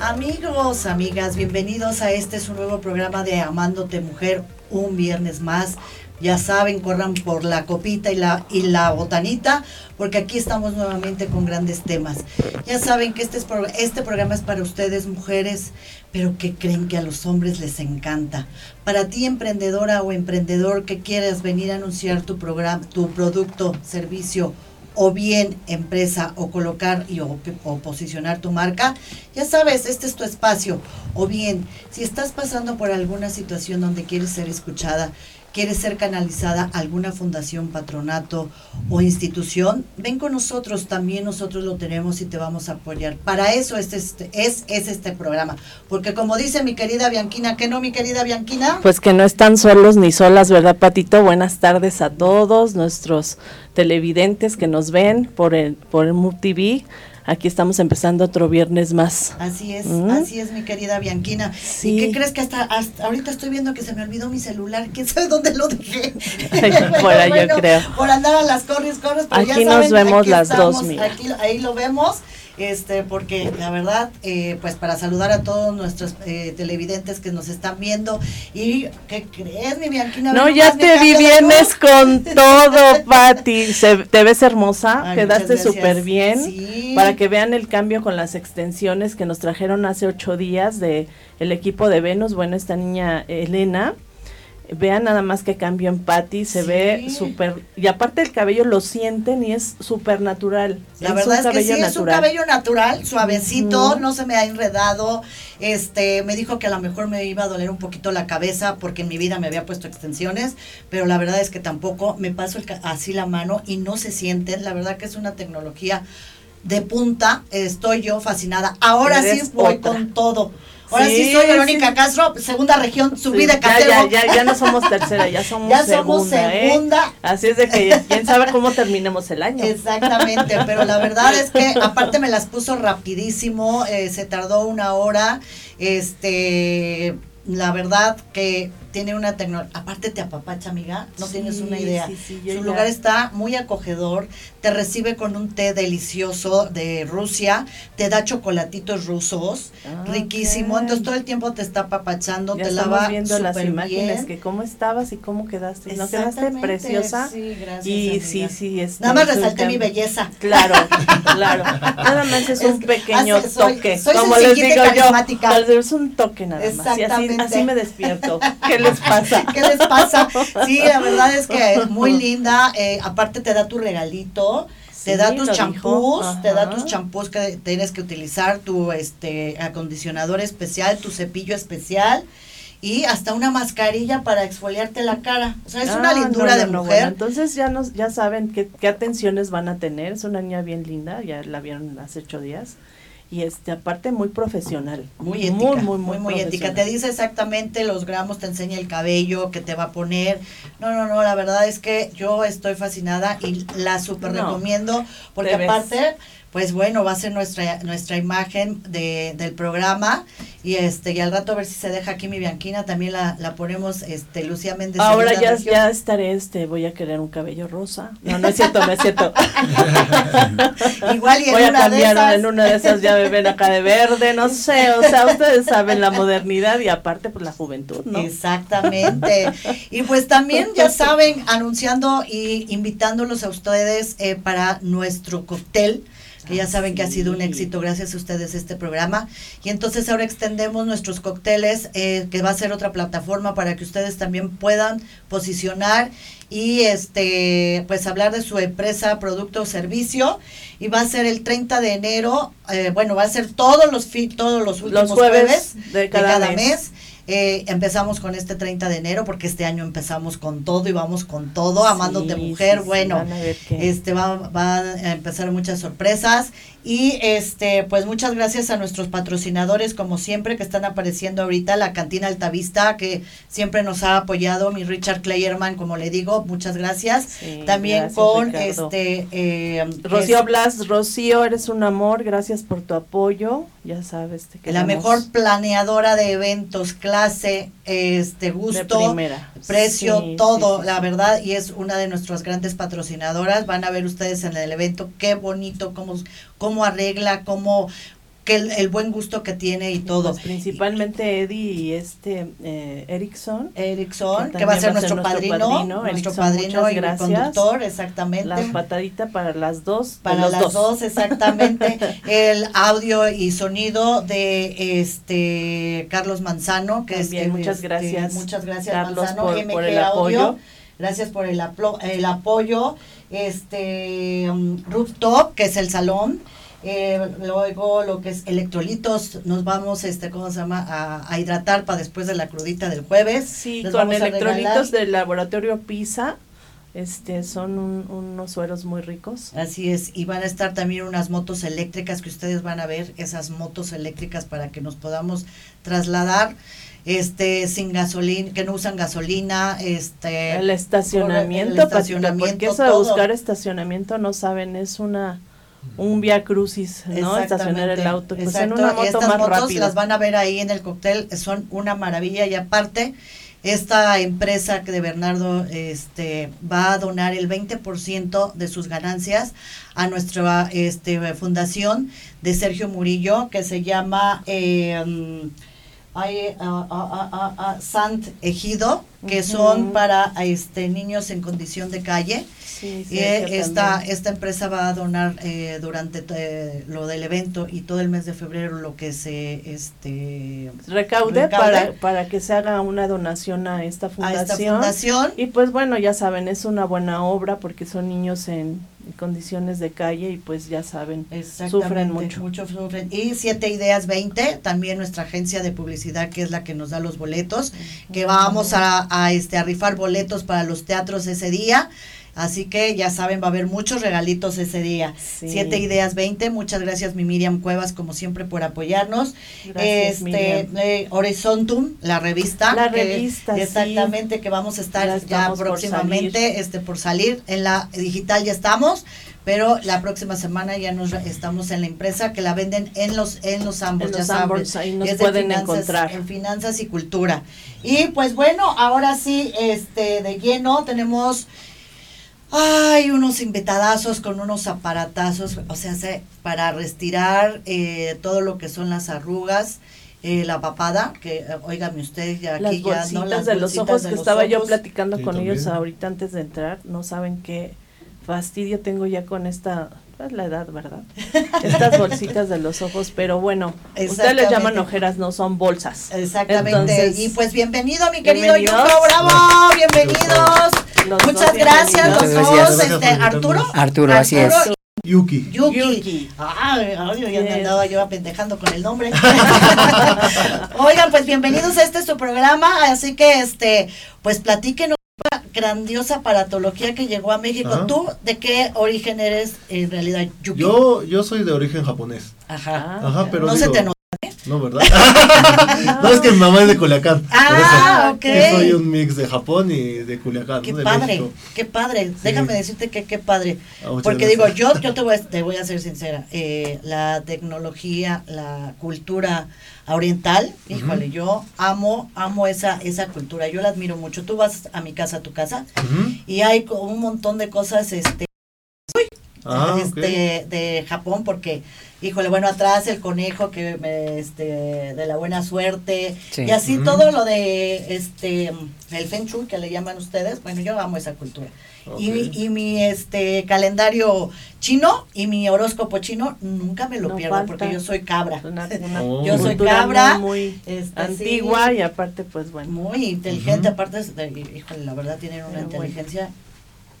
Amigos, amigas, bienvenidos a este su nuevo programa de Amándote Mujer, un viernes más. Ya saben, corran por la copita y la, y la botanita, porque aquí estamos nuevamente con grandes temas. Ya saben que este, es, este programa es para ustedes, mujeres, pero que creen que a los hombres les encanta. Para ti, emprendedora o emprendedor que quieras venir a anunciar tu programa, tu producto, servicio o bien empresa o colocar y o, posicionar tu marca, ya sabes, este es tu espacio. O bien, si estás pasando por alguna situación donde quieres ser escuchada, quieres ser canalizada alguna fundación, patronato o institución, ven con nosotros, también nosotros lo tenemos y te vamos a apoyar. Para eso es este, es, es este programa, porque como dice mi querida Bianquina, ¿qué no, mi querida Bianquina? Pues que no están solos ni solas, ¿verdad, Patito? Buenas tardes a todos nuestros televidentes que nos ven por el, por el MUTV aquí estamos empezando otro viernes más. Así es, ¿Mm? así es mi querida Bianquina. ¿Y qué crees que hasta, ahorita estoy viendo que se me olvidó mi celular? ¿Quién sabe dónde lo dejé? por ahí yo creo. Por andar a las corres, corres. Pero aquí nos vemos las dos, mira. Aquí, ahí lo vemos este, porque la verdad, eh, pues para saludar a todos nuestros eh, televidentes que nos están viendo. Y ¿qué crees, mi Bianquina? No, ya te vi, vienes con todo, Pati, te ves hermosa, quedaste súper bien, para que vean el cambio con las extensiones que nos trajeron hace ocho días de el equipo de Venus, bueno, esta niña Elena, Vean nada más que cambio en Patty, se ve súper, y aparte el cabello lo sienten y es súper natural. La verdad es que sí, es un cabello natural, suavecito, no se me ha enredado. Este, me dijo que a lo mejor me iba a doler un poquito la cabeza porque en mi vida me había puesto extensiones, pero la verdad es que tampoco me paso así la mano y no se sienten. La verdad que es una tecnología de punta, estoy yo fascinada. Ahora sí voy con todo. Ahora sí, soy Verónica Castro, segunda región, subí de Ya, ya, ya, no somos tercera, ya somos ya somos ¿eh? segunda. Así es de que quién sabe cómo terminemos el año. Exactamente, pero la verdad es que aparte me las puso rapidísimo, eh, se tardó una hora, este, la verdad que tiene una tecnología, aparte te apapacha, amiga, no tienes una idea. Su lugar está muy acogedor, te recibe con un té delicioso de Rusia, te da chocolatitos rusos, ah, riquísimo, entonces todo el tiempo te está apapachando, te lava viendo las imágenes que cómo estabas y cómo quedaste, no quedaste preciosa. Sí, gracias. Y sí, sí, es Nada más resalté mi belleza. Claro, claro. Nada más es, un pequeño toque, soy como les digo yo, es un toque nada más. Y así, así me despierto. les pasa? ¿Qué les pasa? Sí, la verdad es que muy linda. Eh, aparte te da tu regalito. te da tus champús, te da tus champús que tienes que utilizar, tu este acondicionador especial, tu cepillo especial y hasta una mascarilla para exfoliarte la cara. O sea, es una lindura de mujer. entonces ya nos, ya saben qué, qué atenciones van a tener. Es una niña bien linda, ya la vieron hace ocho días y este aparte muy profesional muy ética. muy muy muy, muy ética te dice exactamente los gramos te enseña el cabello que te va a poner. No no no la verdad es que yo estoy fascinada y la super recomiendo porque aparte pues bueno, va a ser nuestra, nuestra imagen de, del programa. Y este, y al rato a ver si se deja aquí mi Bianquina, también la, la ponemos, este, Lucía Méndez. Ahora ya, ya estaré, este, voy a querer un cabello rosa. No, no es cierto, no es cierto. Igual y en voy una a cambiar, de esas. en una de esas ya me ven acá de verde, no sé, o sea, ustedes saben la modernidad y aparte pues la juventud, ¿no? Exactamente. Y pues también ya saben, anunciando y invitándolos a ustedes eh, para nuestro cóctel que ya saben que ha sido un éxito gracias a ustedes este programa. Y entonces ahora extendemos nuestros cócteles, eh, que va a ser otra plataforma para que ustedes también puedan posicionar y este pues hablar de su empresa, producto o servicio. Y va a ser el 30 de enero, eh, bueno, va a ser todos los, todos los últimos jueves, de cada, mes eh, empezamos con este 30 de enero porque este año empezamos con todo y vamos con todo, amándote mujer. bueno, este va, va a empezar muchas sorpresas y este, pues muchas gracias a nuestros patrocinadores, como siempre, que están apareciendo ahorita, la Cantina Altavista, que siempre nos ha apoyado, mi Richard Clayerman, como le digo, muchas gracias. También con este eh, Rocío Blas, Rocío, eres un amor, gracias por tu apoyo, ya sabes. que la mejor planeadora de eventos, clase, este gusto, precio, todo, la verdad, y es una de nuestras grandes patrocinadoras. Van a ver ustedes en el evento qué bonito, cómo, cómo arregla, cómo que el, buen gusto que tiene y todo. Pues principalmente Eddie y este eh, Erickson. Erickson, que, va a ser nuestro, padrino, nuestro padrino y conductor, exactamente. La patadita para las dos. Para las dos. exactamente. el audio y sonido de este Carlos Manzano, que es muchas este, gracias. Muchas gracias Manzano, por, el apoyo. Gracias por el, el apoyo. Este um, rooftop, que es el salón eh, luego lo que es electrolitos, nos vamos, este, ¿cómo se llama? A, hidratar para después de la crudita del jueves. Sí, con electrolitos del laboratorio PISA. Este, son unos sueros muy ricos. Así es, y van a estar también unas motos eléctricas que ustedes van a ver, esas motos eléctricas para que nos podamos trasladar este sin gasolina, que no usan gasolina, este el estacionamiento, estacionamiento porque eso de buscar estacionamiento no saben, es una un via crucis, ¿no? Estacionar el auto, pues en una moto Estas motos las van a ver ahí en el cóctel, son una maravilla. Y aparte esta empresa que de Bernardo este va a donar el 20% de sus ganancias a nuestra este fundación de Sergio Murillo que se llama eh, Sant Ejido que son para este niños en condición de calle Sí, esta, esta empresa va a donar eh, durante eh, lo del evento y todo el mes de febrero lo que se este recaude, Para, para que se haga una donación a esta fundación. Y pues bueno, ya saben, es una buena obra porque son niños en condiciones de calle y pues ya saben, sufren mucho. mucho sufren. Y Siete Ideas 20, también nuestra agencia de publicidad que es la que nos da los boletos, que vamos a, a, este, a rifar boletos para los teatros ese día. Así que ya saben, va a haber muchos regalitos ese día. Siete ideas 20. Muchas gracias, mi Miriam Cuevas, como siempre, por apoyarnos. Gracias, este, eh, Horizontum, la revista. La revista, Exactamente, que vamos a estar ya, próximamente este, por salir. En la digital ya estamos pero la próxima semana ya nos estamos en la empresa que la venden en los en los ambos, ya ambos, ahí nos pueden encontrar. en finanzas y cultura. Y pues bueno, ahora sí este de lleno tenemos hay unos invitadazos con unos aparatazos, o sea, para retirar eh, todo lo que son las arrugas, eh, la papada, que eh, óigame ustedes ya aquí las ya no las de los ojos que estaba yo platicando con ellos ahorita antes de entrar, no saben qué fastidio tengo ya con esta es la edad, ¿verdad? Estas bolsitas de los ojos, pero bueno, ustedes les llaman ojeras, no son bolsas. Exactamente. y pues bienvenido, mi querido Yuko, bravo, bienvenidos. Muchas gracias, los dos, este, Arturo. Arturo, así es. Yuki. Yuki. Ay, ay, ya me andaba yo apendejando con el nombre. Oigan, pues bienvenidos a este su programa, así que este, pues platíquenos grandiosa paratología que llegó a México. ¿Tú de qué origen eres en realidad, Yuki? Yo, yo soy de origen japonés. Ajá. Ajá, pero no se te nota. ¿Eh? No, ¿verdad? no, es que mi mamá es de Culiacán. Ah, ok. Yo soy un mix de Japón y de Culiacán. Qué padre, qué padre. Déjame decirte que qué padre. Ah, Porque digo, yo, yo te, voy a, te voy a ser sincera. Eh, la tecnología, la cultura oriental, híjole, yo amo, amo esa, esa cultura, yo la admiro mucho. Tú vas a mi casa, a tu casa, y hay un montón de cosas, este, ah, este de Japón, porque, híjole, bueno, atrás el conejo que me, este, de la buena suerte, y así todo lo de, este, el Feng Shui que le llaman ustedes, bueno, yo amo esa cultura. Y, y, mi este calendario chino y mi horóscopo chino nunca me lo pierdo porque yo soy cabra. Oh. yo soy cabra muy este, antigua y aparte pues bueno. Muy inteligente, aparte híjole, la verdad tienen una inteligencia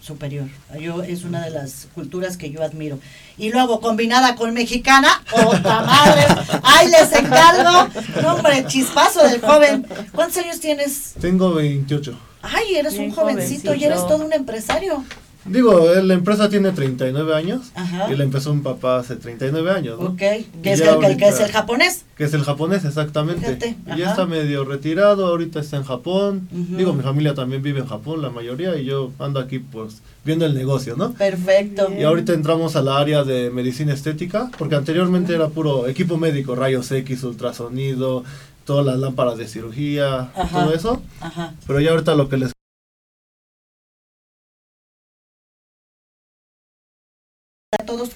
superior. Yo es una de las culturas que yo admiro. Y luego combinada con mexicana, otra madre. Ay, les encargo. No, hombre, chispazo del joven. ¿Cuántos años tienes? Tengo 28. Ay, eres un jovencito y eres todo un empresario. Digo, la empresa tiene 39 años y la empezó un papá hace 39 años. ¿no? Ok, ¿qué es, el, que es el japonés? Que es el japonés, exactamente. y ya está medio retirado, ahorita está en Japón. Digo, mi familia también vive en Japón, la mayoría, y yo ando aquí pues viendo el negocio, ¿no? Perfecto. Y ahorita entramos a la área de medicina estética, porque anteriormente era puro equipo médico, rayos X, ultrasonido, todas las lámparas de cirugía, todo eso. Ajá. Pero ya ahorita lo que les todos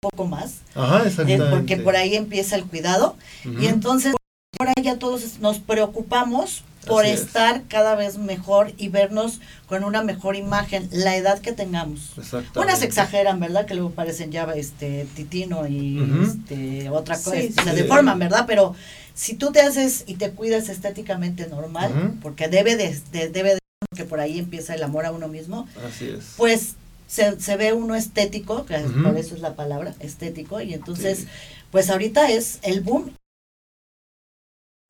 poco más. Ajá, eh, porque por ahí empieza el cuidado. Y entonces, por ahí ya todos nos preocupamos por estar cada vez mejor y vernos con una mejor imagen, la edad que tengamos. Unas exageran, ¿verdad? Que luego parecen ya este titino y este, otra cosa, se deforman, ¿verdad? Pero si tú te haces y te cuidas estéticamente normal, porque debe de, debe de que por ahí empieza el amor a uno mismo, Así es. pues se, se ve uno estético, que por eso es la palabra, estético, y entonces, pues ahorita es el boom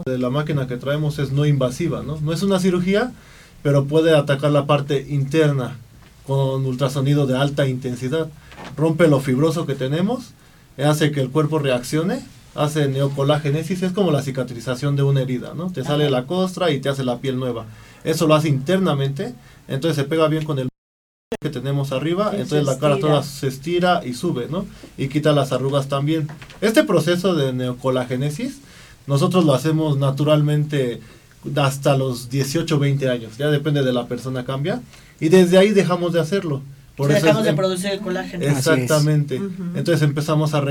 de la máquina que traemos es no invasiva, ¿no? No es una cirugía, pero puede atacar la parte interna con ultrasonido de alta intensidad. Rompe lo fibroso que tenemos, hace que el cuerpo reaccione, hace neocolágenesis, es como la cicatrización de una herida, ¿no? Te sale la costra y te hace la piel nueva. Eso lo hace internamente, entonces se pega bien con el que tenemos arriba, entonces la cara toda se estira y sube, ¿no? Y quita las arrugas también. Este proceso de neocolagénesis nosotros lo hacemos naturalmente hasta los 18, 20 años, ya depende de la persona cambia, y desde ahí dejamos de hacerlo. Por dejamos de producir el colágeno. Exactamente. Entonces empezamos a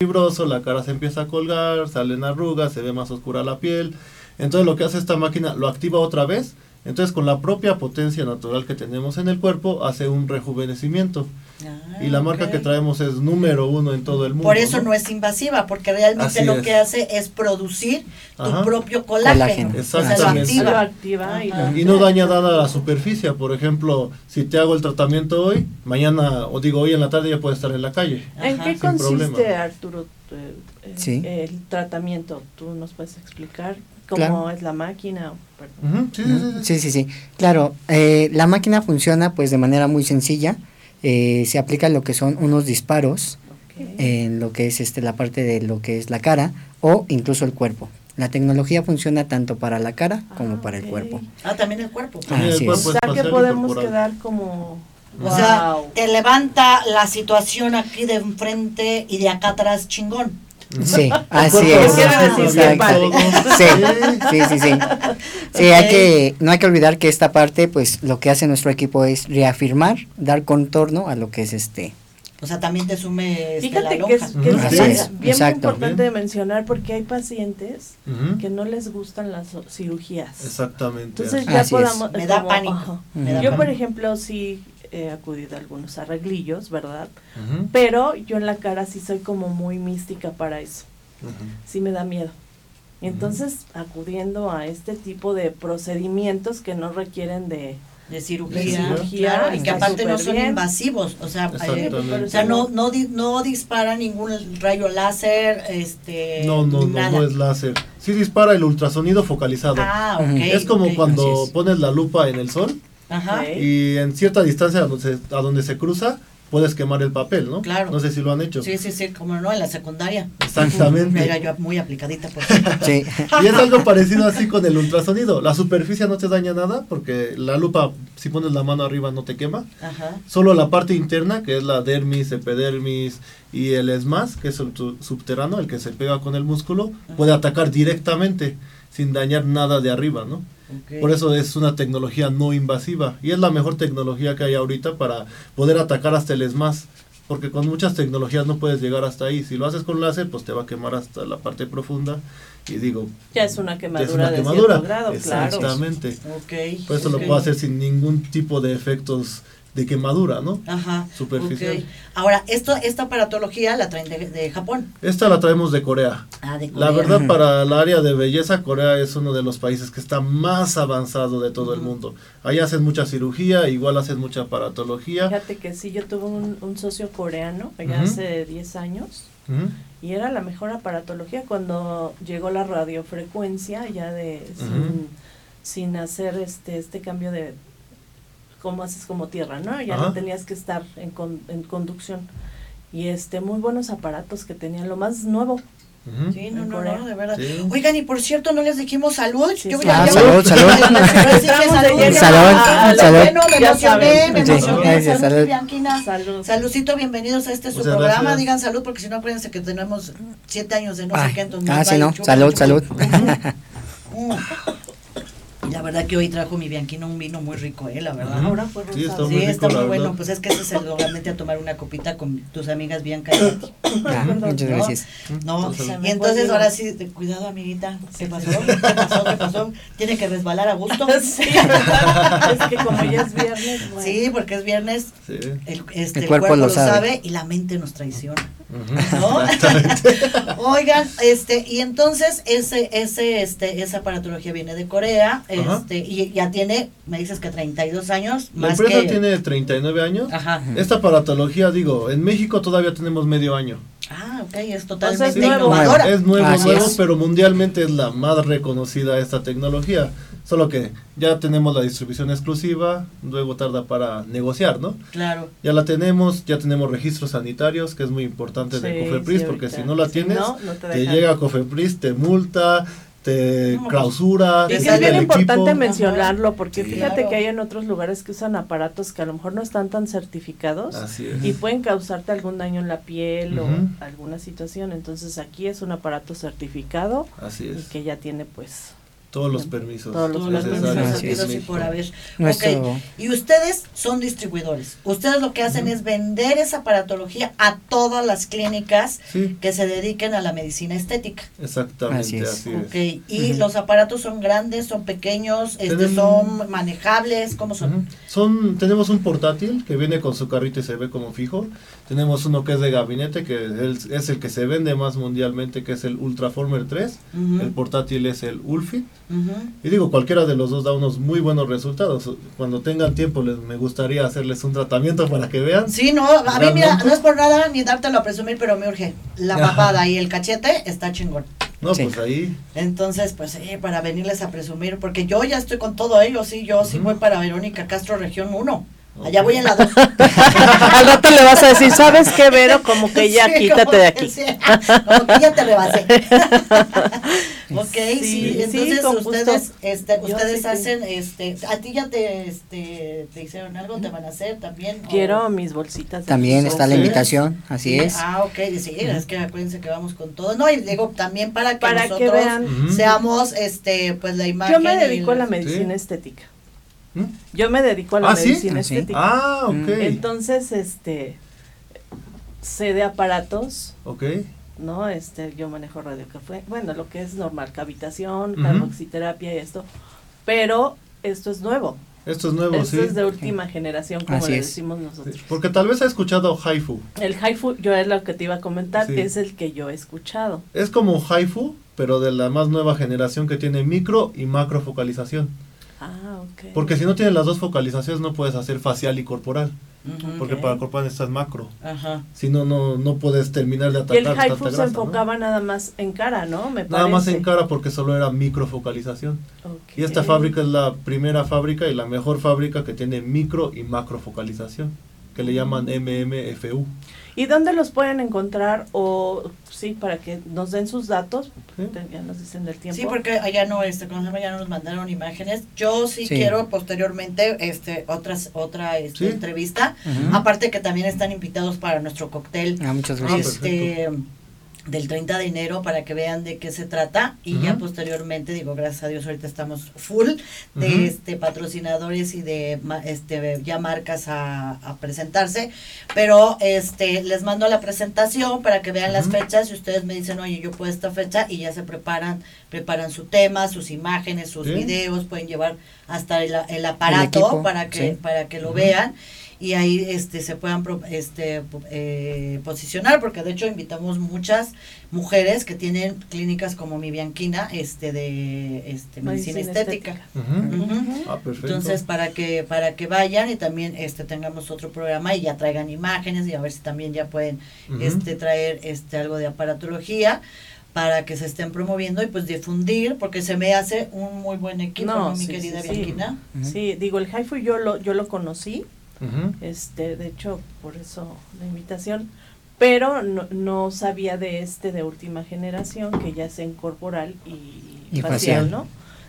fibroso, la cara se empieza a colgar, salen arrugas, se ve más oscura la piel. Entonces lo que hace esta máquina, lo activa otra vez, entonces con la propia potencia natural que tenemos en el cuerpo, hace un rejuvenecimiento. Ah, y la marca que traemos es número uno en todo el mundo. Por eso no, es invasiva, porque realmente lo que hace es producir tu propio colágeno. Exactamente. y, no daña nada la superficie. Por ejemplo, si te hago el tratamiento hoy, mañana, o digo hoy en la tarde ya puede estar en la calle. ¿En qué consiste, Arturo, el, tratamiento? ¿Tú nos puedes explicar cómo es la máquina? sí, sí, sí, Claro, eh, la máquina funciona pues de manera muy sencilla eh, se aplica lo que son unos disparos en lo que es este la parte de lo que es la cara o incluso el cuerpo. La tecnología funciona tanto para la cara como ah, para el cuerpo. Ah, también el cuerpo. o sea que podemos quedar como... O sea, te levanta la situación aquí de enfrente y de acá atrás chingón. Sí, así es. Sí, sí, sí, sí. Sí, hay que, no hay que olvidar que esta parte, pues, lo que hace nuestro equipo es reafirmar, dar contorno a lo que es este. O sea, también te sume este, Fíjate que es, bien importante mencionar porque hay pacientes que no les gustan las cirugías. Exactamente. Entonces ya podamos... Me da pánico. Yo, por ejemplo, sí he acudido a algunos arreglillos, ¿verdad? Pero yo en la cara sí soy como muy mística para eso. Sí me da miedo. Entonces, acudiendo a este tipo de procedimientos que no requieren de, de cirugía, claro, y que aparte no son invasivos, o sea, eh, o sea no, no, no dispara ningún rayo láser, este, no, no, no, no es láser, sí dispara el ultrasonido focalizado, ah, okay, es como cuando pones la lupa en el sol, y en cierta distancia a donde, se, a donde se cruza, puedes quemar el papel, ¿no? Claro. No sé si lo han hecho. Sí, sí, sí, como no, en la secundaria. Exactamente. Era yo muy aplicadita, por Sí. Y es algo parecido así con el ultrasonido. La superficie no te daña nada porque la lupa, si pones la mano arriba, no te quema. Ajá. Solo la parte interna, que es la dermis, epidermis y el esmas, que es el subterráneo, el que se pega con el músculo, puede atacar directamente sin dañar nada de arriba, ¿no? Por eso es una tecnología no invasiva y es la mejor tecnología que hay ahorita para poder atacar hasta el ESMAS. Porque con muchas tecnologías no puedes llegar hasta ahí. Si lo haces con láser, pues te va a quemar hasta la parte profunda. Y digo, ya es una quemadura, de quemadura. grado, Exactamente. Okay, Por eso lo puedo hacer sin ningún tipo de efectos de quemadura, ¿no? Ajá. Superficial. Ahora, esto, esta aparatología la traen de, Japón. Esta la traemos de Corea. Ah, de Corea. La verdad, para el área de belleza, Corea es uno de los países que está más avanzado de todo el mundo. Ahí hacen mucha cirugía, igual hacen mucha aparatología. Fíjate que sí, yo tuve un, socio coreano allá hace 10 años. Y era la mejor aparatología cuando llegó la radiofrecuencia, ya de sin, sin hacer este este cambio de, como haces como tierra, ¿no? Ya no tenías que estar en, en conducción. Y este, muy buenos aparatos que tenían, lo más nuevo. Sí, no, no, no, de verdad. Oigan, y por cierto, no les dijimos salud. Yo ah, salud, salud. Salud, salud. Bueno, me emocioné, me emocioné. Salud, Bianquina. Salud. Saludcito, bienvenidos a este su programa. Digan salud, porque si no, acuérdense que tenemos siete años de no sé qué. Entonces ah, sí, no. Salud, salud. La verdad que hoy trajo mi Bianquino un vino muy rico, ¿eh? La verdad. Ahora fue Sí, está muy Sí, está rico, muy la bueno. verdad. Pues es que ese es el obviamente a tomar una copita con tus amigas Bianca y Betty. Ah, muchas ¿no? gracias. No, Entonces, y entonces ahora sí, de- cuidado amiguita, ¿qué pasó? ¿Qué pasó? ¿Qué pasó? ¿Tiene que resbalar a gusto? Sí, es que como ya es viernes, bueno. Sí, porque es viernes, Sí. el, este, El el cuerpo cuerpo, lo lo sabe. sabe. y la mente nos traiciona. Oigan, este, y entonces ese, ese, este, esa aparatología viene de Corea, Ajá. este, y ya tiene, me dices que 32 años, La más empresa que, tiene 39 años. ajá. Esta aparatología, digo, en México todavía tenemos medio año. Ah, ok, es O totalmente sea, es nuevo. innovadora. Es nuevo, nuevo, pero mundialmente es la más reconocida esta tecnología. Solo que ya tenemos la distribución exclusiva, luego tarda para negociar, ¿no? Claro. Ya la tenemos, ya tenemos registros sanitarios, que es muy importante de Sí, Cofepris, sí, porque si no la Si tienes, no, no te llega Cofepris, te multa, te No, pues, clausura, Y Te es sale bien el importante equipo. mencionarlo, porque Sí. fíjate Claro. que hay en otros lugares que usan aparatos que a lo mejor no están tan certificados Así es. y pueden causarte algún daño en la piel o alguna situación. Entonces aquí es un aparato certificado Así y es. que ya tiene pues Todos los permisos. Todos los Todos los permisos permisos es. habidos y por haber. Nuestro- Ok, y ustedes son distribuidores. Ustedes lo que hacen es vender esa aparatología a todas las clínicas Sí, que se dediquen a la medicina estética. exactamente, Así es. así es. Y los aparatos son grandes, son pequeños, este, Tenemos- son manejables, ¿cómo son? Son, tenemos un portátil que viene con su carrito y se ve como fijo. Tenemos uno que es de gabinete, que es, es el que se vende más mundialmente, que es el Ultraformer 3. Ujú, El portátil es el Ulfit. Y digo, cualquiera de los dos da unos muy buenos resultados. Cuando tengan tiempo, les, me gustaría hacerles un tratamiento para que vean. Sí, no, a mí mira, no es por nada ni dártelo a presumir, pero me urge. La papada y el cachete está chingón. No, Sí. pues ahí. Entonces, pues sí, para venirles a presumir, porque yo ya estoy con todo ello, sí, yo sí Ujú. voy para Verónica Castro, región 1. Allá voy en la 2. al rato le vas a decir, ¿sabes qué, Vero? Como que ya Sí, quítate como de que aquí. sí, como que ya te rebasé. ok, sí, Sí, sí, entonces ustedes, este, Yo ustedes sí que- hacen, este, a ti ya te, este, te hicieron algo, te van a hacer también. o- Quiero mis bolsitas. de También está la invitación, así es. Ah, ok, sí, es que acuérdense que vamos con todo. No, y digo, también para que Para que nosotros vean. Ujú. seamos, este, pues la imagen. Yo me dedico a la medicina Sí. estética. ¿Mm? Yo me dedico a la ¿Ah, medicina Ah, sí. estética. Ah, ok. Mm. Entonces, este, sé de aparatos, ok. ¿no? Este, yo manejo radiocafé, bueno, lo que es normal, cavitación, Ujú. carboxiterapia y esto, pero esto es nuevo, Esto es nuevo, esto sí. es de última generación, como Así le es. decimos Sí, nosotros. Porque tal vez ha escuchado Haifu. El haifu, yo es lo que te iba a comentar, Sí. es el que yo he escuchado. Es como Haifu, pero de la más nueva generación que tiene micro y macro focalización. Ah, ok. Porque si no tienes las dos focalizaciones no puedes hacer facial y corporal. Porque Ok. para corporal necesitas macro. Ajá. Si no, no, no puedes terminar de y atacar el tanta haifu se enfocaba nada más en cara, ¿no? Me Nada más en cara porque solo era microfocalización. Ok. Y esta fábrica es la primera fábrica y la mejor fábrica que tiene micro y macro focalización, que le llaman MMFU. ¿Y dónde los pueden encontrar? O sí, para que nos den sus datos, ¿sí? ya nos dicen del tiempo. Sí, porque allá no, este, ¿cómo se llama? ya no nos mandaron imágenes. Yo sí, Sí. quiero posteriormente, este, otras, otra, este, Sí. entrevista. Aparte que también están invitados para nuestro cóctel, Ah, muchas Ah, gracias. este, del 30 de enero para que vean de qué se trata. Y ya posteriormente digo gracias a Dios ahorita estamos full de este patrocinadores y de este ya marcas a, a presentarse. Pero este les mando la presentación para que vean las fechas y ustedes me dicen oye yo puedo esta fecha y ya se preparan preparan su tema sus imágenes sus Sí. videos pueden llevar hasta el, el aparato equipo, para que sí. para que lo vean y ahí este se puedan pro- este eh, posicionar porque de hecho invitamos muchas mujeres que tienen clínicas como mi Bianquina este de este medicina, Medicina estética. Ah, perfecto. entonces para que para que vayan y también este tengamos otro programa y ya traigan imágenes y a ver si también ya pueden este traer este algo de aparatología para que se estén promoviendo y pues difundir porque se me hace un muy buen equipo No, ¿no, mi querida sí, sí. Bianquina. Sí, digo, el haifu yo lo, yo lo conocí, Este, de hecho, por eso la invitación, pero no, no sabía de este de última generación, que ya es en corporal y, Y facial, facial. ¿no?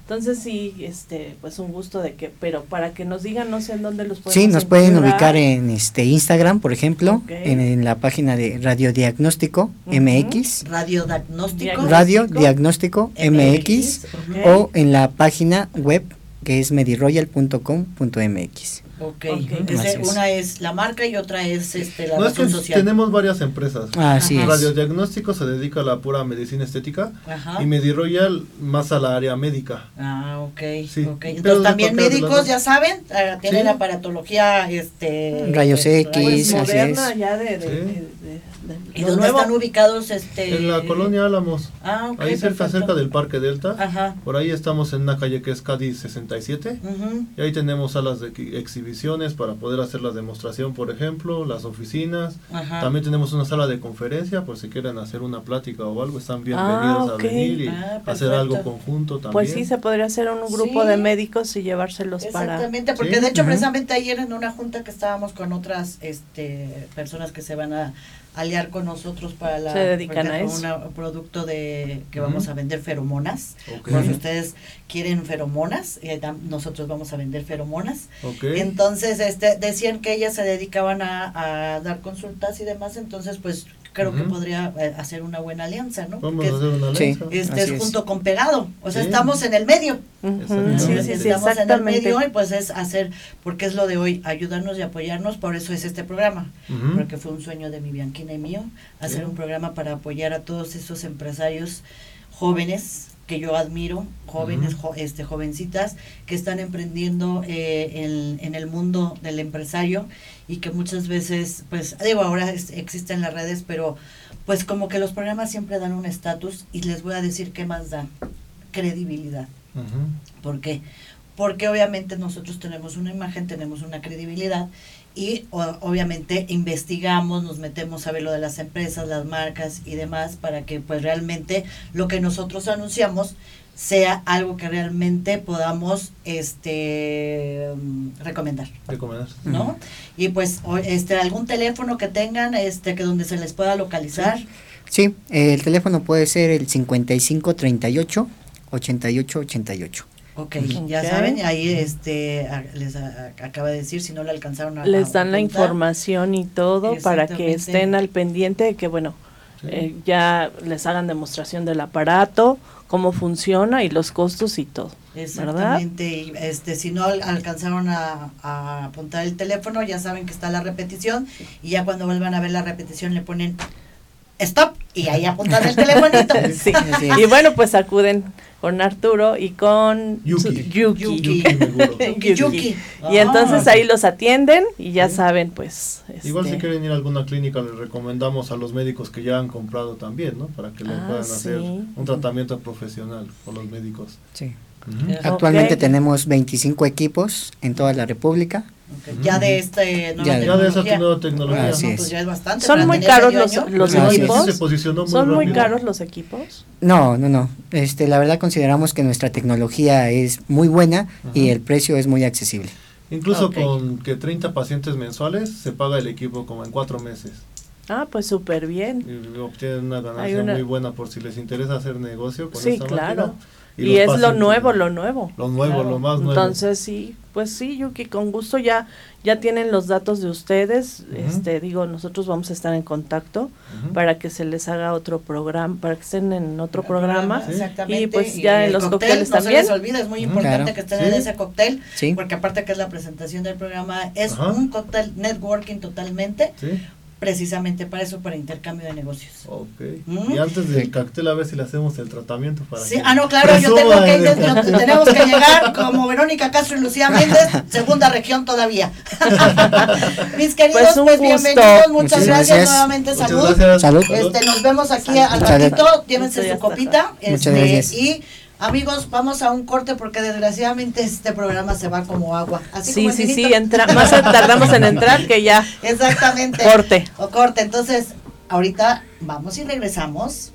Entonces sí, este, pues un gusto de que, pero para que nos digan, no sé en dónde los podemos Sí, nos pueden ubicar en este Instagram, por ejemplo, en, en la página de Radiodiagnóstico Ujú. MX, radiodiagnóstico Diagnóstico. Radio Diagnóstico MX, MX, o en la página web que es mediroyal.com.mx. Ok, una es la marca y otra es este, la no, es que Tenemos varias empresas. Ah, sí. Radiodiagnóstico se dedica a la pura medicina estética y MediRoyal más a la área médica. Ah, ok. Entonces también médicos, ya saben, eh, tienen aparatología, este... Rayos X, moderna ya de, de, ¿Y dónde están ubicados? este En la colonia Álamos. Ah, ok. Ahí cerca, cerca del Parque Delta. Ajá. Por ahí estamos en una calle que es Cádiz 67. Y ahí tenemos salas de exhibiciones para poder hacer la demostración, por ejemplo, las oficinas. También tenemos una sala de conferencia por si quieren hacer una plática o algo. Están bienvenidos ah, a venir y ah, hacer algo conjunto también. Pues sí, se podría hacer un grupo de médicos y llevárselos para... Exactamente, porque de hecho precisamente ayer en una junta que estábamos con otras este, personas que se van a aliar con nosotros para la se dedican a eso. un producto de que vamos a vender feromonas. Si ustedes quieren feromonas eh, nosotros vamos a vender feromonas. Entonces este decían que ellas se dedicaban a, a, dar consultas y demás. Entonces pues creo que podría eh, hacer una buena alianza, ¿no? Vamos a hacer una alianza. este es. junto con pegado, o sea, estamos en el medio. Sí, sí, sí, estamos en el medio y pues es hacer, porque es lo de hoy, ayudarnos y apoyarnos, por eso es este programa, porque fue un sueño de mi Bianquina y mío, hacer un programa para apoyar a todos esos empresarios jóvenes que yo admiro, jóvenes, este, jovencitas que están emprendiendo eh, en, el mundo del empresario y que muchas veces, pues, digo, ahora existen las redes, pero pues como que los programas siempre dan un estatus y les voy a decir qué más dan, credibilidad. ¿Por qué? Porque obviamente nosotros tenemos una imagen, tenemos una credibilidad y obviamente investigamos, nos metemos a ver lo de las empresas, las marcas y demás para que pues realmente lo que nosotros anunciamos sea algo que realmente podamos este recomendar. Recomendar. ¿No? Y pues este algún teléfono que tengan este que donde se les pueda localizar. Sí, el teléfono puede ser el 5538 8888. Ok, ya saben, ahí este les acaba de decir si no le alcanzaron a les dan la información y todo para que estén al pendiente de que bueno eh, ya les hagan demostración del aparato, cómo funciona y los costos y todo. Exactamente, y este si no alcanzaron a, apuntar el teléfono, ya saben que está la repetición y ya cuando vuelvan a ver la repetición le ponen stop y ahí apuntan el telefonito. sí, y bueno, pues acuden con Arturo y con Yuki. Yuki. Yuki. Y entonces ahí los atienden y ya saben, pues. Igual si este quieren ir a alguna clínica, les recomendamos a los médicos que ya han comprado también, ¿no? Para que les ah, puedan hacer un tratamiento profesional con los médicos. Sí. Actualmente tenemos 25 equipos en toda la República. Ya de este ya, de esa nueva tecnología. Pues ya es bastante. ¿Son muy caros los, los equipos? ¿Son muy caros los equipos? No, no, no. Este, la verdad consideramos que nuestra tecnología es muy buena y el precio es muy accesible. Incluso con que 30 pacientes mensuales se paga el equipo como en cuatro meses. Ah, pues súper bien. Y obtienen una ganancia muy buena por si les interesa hacer negocio con sí, claro. Y, es lo nuevo, lo nuevo. Lo nuevo, lo más nuevo. Entonces sí, pues sí, Yuki, con gusto ya ya tienen los datos de ustedes. Este, digo, nosotros vamos a estar en contacto para que se les haga otro programa, para que estén en otro programa. Exactamente. Y pues ya en los cócteles también. No se les olvide, es muy importante que estén en ese cóctel, porque aparte que es la presentación del programa, es un cóctel networking totalmente. Precisamente para eso, para intercambio de negocios. Ok. ¿Mm? Y antes del cóctel, a ver si le hacemos el tratamiento para sí, Ah, no, claro, yo tengo que, ir, tenemos que llegar como Verónica Castro y Lucía Méndez, segunda región todavía. Mis queridos, pues, pues bienvenidos, muchas gracias, nuevamente, salud. salud. Este, nos vemos aquí al ratito, llévense su copita. Este, y Amigos, vamos a un corte porque desgraciadamente este programa se va como agua. Así sí, sí, sí, entra, más tardamos en entrar que ya. Exactamente. Corte. O corte. Entonces, ahorita vamos y regresamos.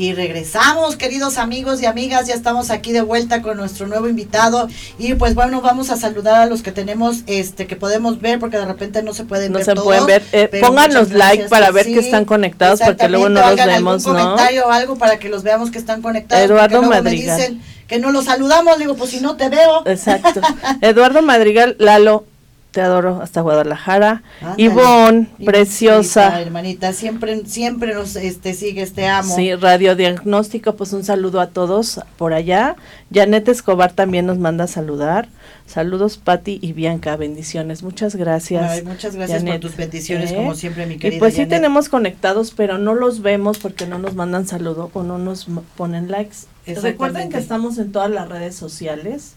Y regresamos, queridos amigos y amigas, ya estamos aquí de vuelta con nuestro nuevo invitado y pues bueno, vamos a saludar a los que tenemos, este, que podemos ver porque de repente no se pueden no ver se pueden ver, eh, pónganos like para ver que están conectados porque luego no los vemos, ¿no? comentario o algo para que los veamos que están conectados. Eduardo Madrigal. que no los saludamos, digo, pues si no te veo. Exacto. Eduardo Madrigal, Lalo, te adoro hasta Guadalajara. Ivonne, preciosa. hermanita, siempre, siempre nos este, sigues, te amo. Sí, radiodiagnóstico, pues un saludo a todos por allá. Janet Escobar también nos manda a saludar. Saludos, Patti y Bianca, bendiciones. Muchas gracias. muchas gracias por tus bendiciones, como ¿eh? siempre, mi querida. Y pues sí tenemos conectados, pero no los vemos porque no nos mandan saludo o no nos ponen likes. Recuerden que estamos en todas las redes sociales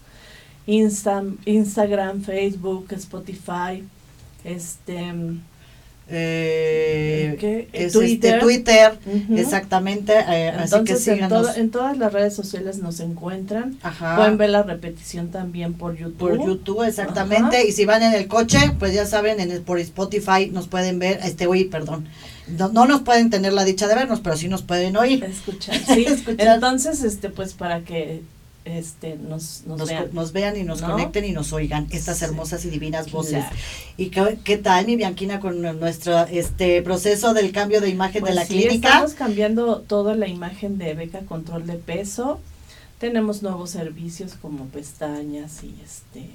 Insta, Instagram, Facebook, Spotify, este eh, Twitter, Twitter exactamente. Eh, Entonces, en, en, todas las redes sociales nos encuentran. Pueden ver la repetición también por YouTube. Por YouTube, exactamente. Y si van en el coche, pues ya saben, en el, por Spotify nos pueden ver, este, oye, perdón. No, no, nos pueden tener la dicha de vernos, pero sí nos pueden oír. Escuchar, sí. Escuchar. Entonces, este, pues para que este, nos, nos, vean. y nos conecten y nos oigan estas hermosas y divinas voces. ¿Y qué, tal, mi Bianquina, con nuestro este proceso del cambio de imagen de pues la clínica? Estamos cambiando toda la imagen de Beca Control de Peso. Tenemos nuevos servicios como pestañas y este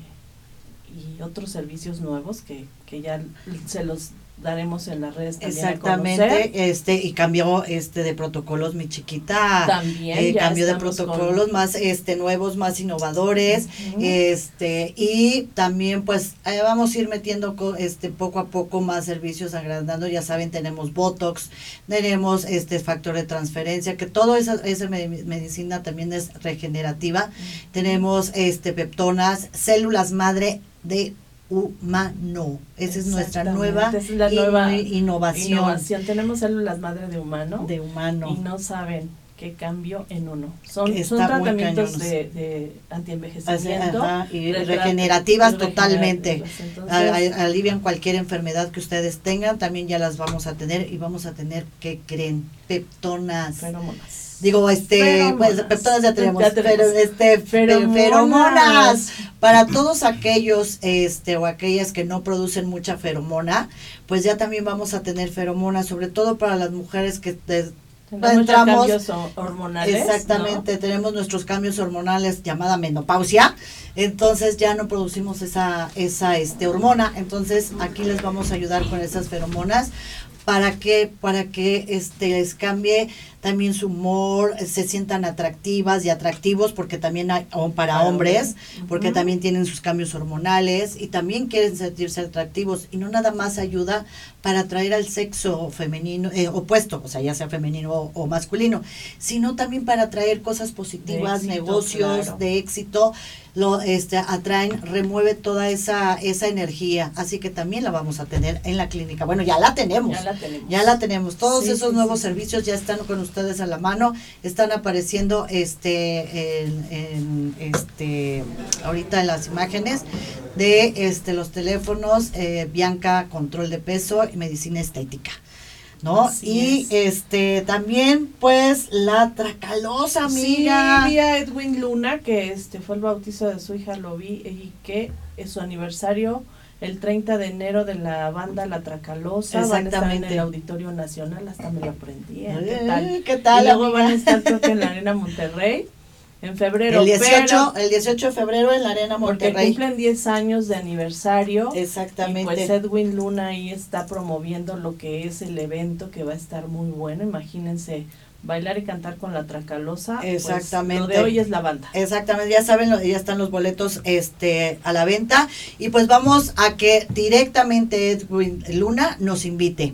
y otros servicios nuevos que, que ya se los daremos en las redes también exactamente este y cambió este de protocolos mi chiquita. También eh, cambió de protocolos más este nuevos más innovadores. Este y también pues eh, vamos a ir metiendo este poco a poco más servicios agrandando. Ya saben tenemos botox tenemos este factor de transferencia que todo esa, esa medicina también es regenerativa. Tenemos este peptonas células madre de humano. Esa es nuestra nueva, es la nueva innovación. innovación. Tenemos células madre de humano. De humano. Y no saben qué cambio en uno. Son, son tratamientos de, de antienvejecimiento. y regenerativas totalmente. alivian cualquier enfermedad que ustedes tengan. También ya las vamos a tener y vamos a tener, ¿qué creen? Peptonas. Feromonas digo este pues peptonas ya tenemos, pero este feromonas. para todos aquellos este o aquellas que no producen mucha feromona pues ya también vamos a tener feromonas sobre todo para las mujeres que entramos cambios hormonales exactamente tenemos nuestros cambios hormonales llamada menopausia. Entonces ya no producimos esa esa este hormona. Entonces aquí les vamos a ayudar con esas feromonas para que para que este les cambie también su humor, se sientan atractivas y atractivos porque también hay para hombres, porque también tienen sus cambios hormonales y también quieren sentirse atractivos y no nada más ayuda para atraer al sexo femenino eh, opuesto, o sea, ya sea femenino o, masculino, sino también para atraer cosas positivas, negocios de éxito, lo este atraen, remueve toda esa esa energía, así que también la vamos a tener en la clínica. Bueno, ya la tenemos. Ya la tenemos. Ya la tenemos. Todos esos nuevos servicios ya están con ustedes a la mano, están apareciendo este en, este ahorita en las imágenes de este los teléfonos eh, Bianca control de peso y medicina estética. ¿no? y este también pues la tracalosa amiga. Sí, vi a Edwin Luna que este fue el bautizo de su hija, lo vi y que es su aniversario el 30 de enero de la banda La Tracalosa. Van a estar en el Auditorio Nacional, hasta me lo aprendí. ¿eh? ¿Qué tal? ¿Qué tal? Y luego van a estar creo que en la Arena Monterrey. En febrero. El 18, el 18 de febrero en la Arena Monterrey. Porque cumplen 10 años de aniversario. Exactamente. Y pues Edwin Luna ahí está promoviendo lo que es el evento que va a estar muy bueno. Imagínense bailar y cantar con la tracalosa. Pues, Exactamente. lo de hoy es la banda. Exactamente, ya saben, ya están los boletos este a la venta y pues vamos a que directamente Edwin Luna nos invite.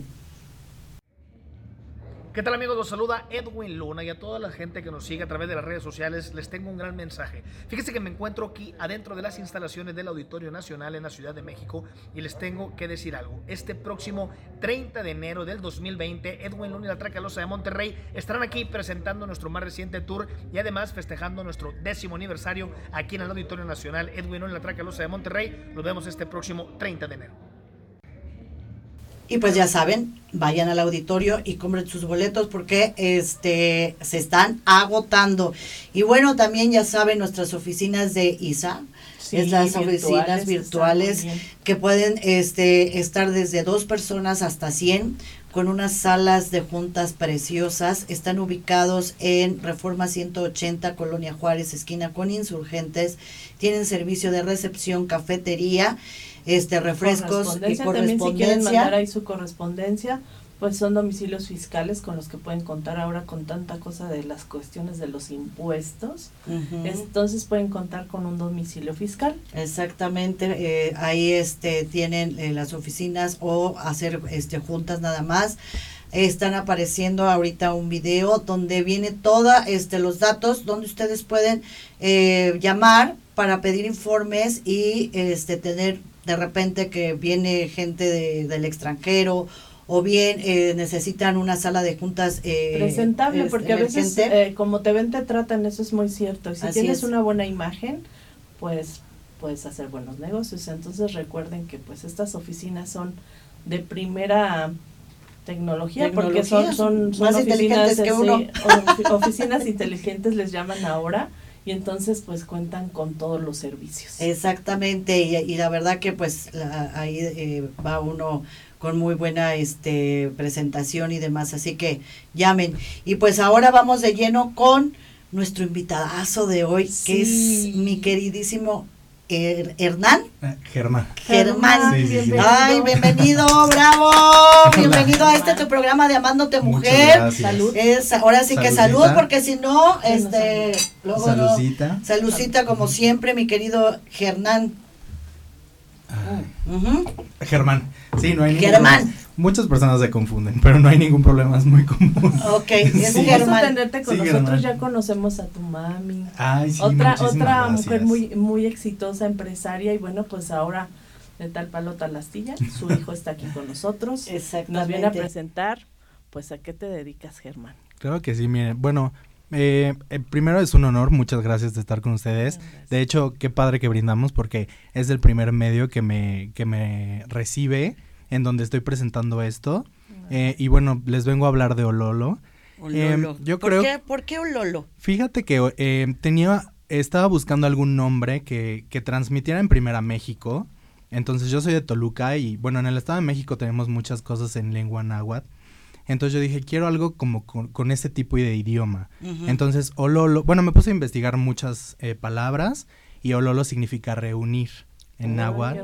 ¿Qué tal amigos? Los saluda Edwin Luna y a toda la gente que nos sigue a través de las redes sociales les tengo un gran mensaje. Fíjense que me encuentro aquí adentro de las instalaciones del Auditorio Nacional en la Ciudad de México y les tengo que decir algo. Este próximo 30 de enero del 2020, Edwin Luna y la Tracalosa de Monterrey estarán aquí presentando nuestro más reciente tour y además festejando nuestro décimo aniversario aquí en el Auditorio Nacional. Edwin Luna y la Tracalosa de Monterrey. Nos vemos este próximo 30 de enero. Y pues ya saben, vayan al auditorio y compren sus boletos porque este se están agotando. Y bueno, también ya saben nuestras oficinas de ISA, estas oficinas virtuales que pueden este estar desde dos personas hasta 100 con unas salas de juntas preciosas. Están ubicados en Reforma 180, Colonia Juárez, esquina con Insurgentes. Tienen servicio de recepción, cafetería este refrescos y correspondencia. También si quieren mandar ahí su correspondencia, pues son domicilios fiscales con los que pueden contar ahora con tanta cosa de las cuestiones de los impuestos. Entonces pueden contar con un domicilio fiscal. Exactamente, eh, ahí este tienen eh, las oficinas o hacer este juntas nada más. Están apareciendo ahorita un video donde viene toda este los datos donde ustedes pueden eh, llamar para pedir informes y este tener de repente que viene gente de, del extranjero o bien eh, necesitan una sala de juntas eh, presentable porque a veces eh, como te ven te tratan eso es muy cierto. Y si tienes una buena imagen pues puedes hacer buenos negocios. Entonces recuerden que pues estas oficinas son de primera tecnología, porque son son, son oficinas, que uno. oficinas inteligentes les llaman ahora y entonces pues cuentan con todos los servicios. Exactamente, y, la verdad que pues ahí eh, va uno con muy buena este presentación y demás, así que llamen. Y pues ahora vamos de lleno con nuestro invitadazo de hoy, que es mi queridísimo Hernán. Eh, Germán. Germán. Ay, bienvenido, bravo. Bienvenido a este tu programa de Amándote Mujer. Salud. Es, ahora sí que salud, porque si no, este, luego Salucita. Salucita como siempre, mi querido Hernán. Germán. Sí, no hay Germán. Muchas personas se confunden, pero no hay ningún problema, es muy común. Ok, es sí. Germán. tenerte con nosotros, ya conocemos a tu mami. Ay, sí, otra otra mujer muy muy exitosa, empresaria y bueno, pues ahora de tal palo tal astilla, su hijo está aquí con nosotros. Nos viene a presentar, pues a qué te dedicas, Germán. Claro que sí, miren, bueno, eh, eh, primero es un honor, muchas gracias de estar con ustedes. De hecho, qué padre que brindamos porque es el primer medio que me, que me recibe en donde estoy presentando esto. Eh, y bueno, les vengo a hablar de Ololo. Ololo. yo ¿Por, creo, qué, ¿Por qué Ololo? Fíjate que tenía, estaba buscando algún nombre que, que transmitiera en primera México. Entonces yo soy de Toluca y bueno, en el Estado de México tenemos muchas cosas en lengua náhuatl. Entonces yo dije, quiero algo como con, ese tipo de idioma. Entonces, ololo, bueno, me puse a investigar muchas eh, palabras y ololo significa reunir en náhuatl.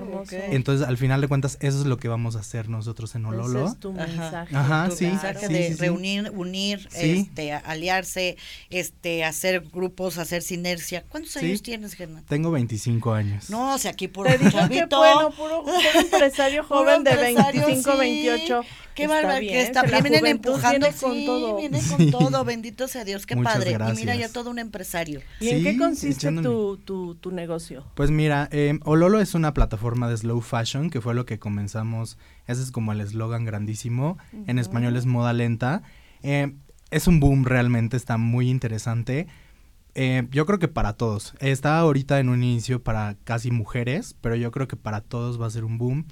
Entonces, al final de cuentas, eso es lo que vamos a hacer nosotros en Ololo. Ese es tu mensaje. Ajá, sí. Mensaje de reunir, unir, este, aliarse, este, hacer grupos, hacer sinergia. ¿Cuántos años tienes, Germán? Tengo 25 años. No, o sea, aquí por chavito. bueno, puro, puro empresario joven de 25, 28. Qué bárbaro, que está, vienen empujando con todo. Viene con todo, bendito sea Dios, qué padre. Y mira, ya todo un empresario. ¿Y en qué consiste tu, tu, tu, negocio? Pues mira, eh, Ololo es una plataforma de slow fashion, que fue lo que comenzamos, ese es como el eslogan grandísimo, en español es moda lenta. Eh, es un boom realmente, está muy interesante. Eh, yo creo que para todos. Está ahorita en un inicio para casi mujeres, pero yo creo que para todos va a ser un boom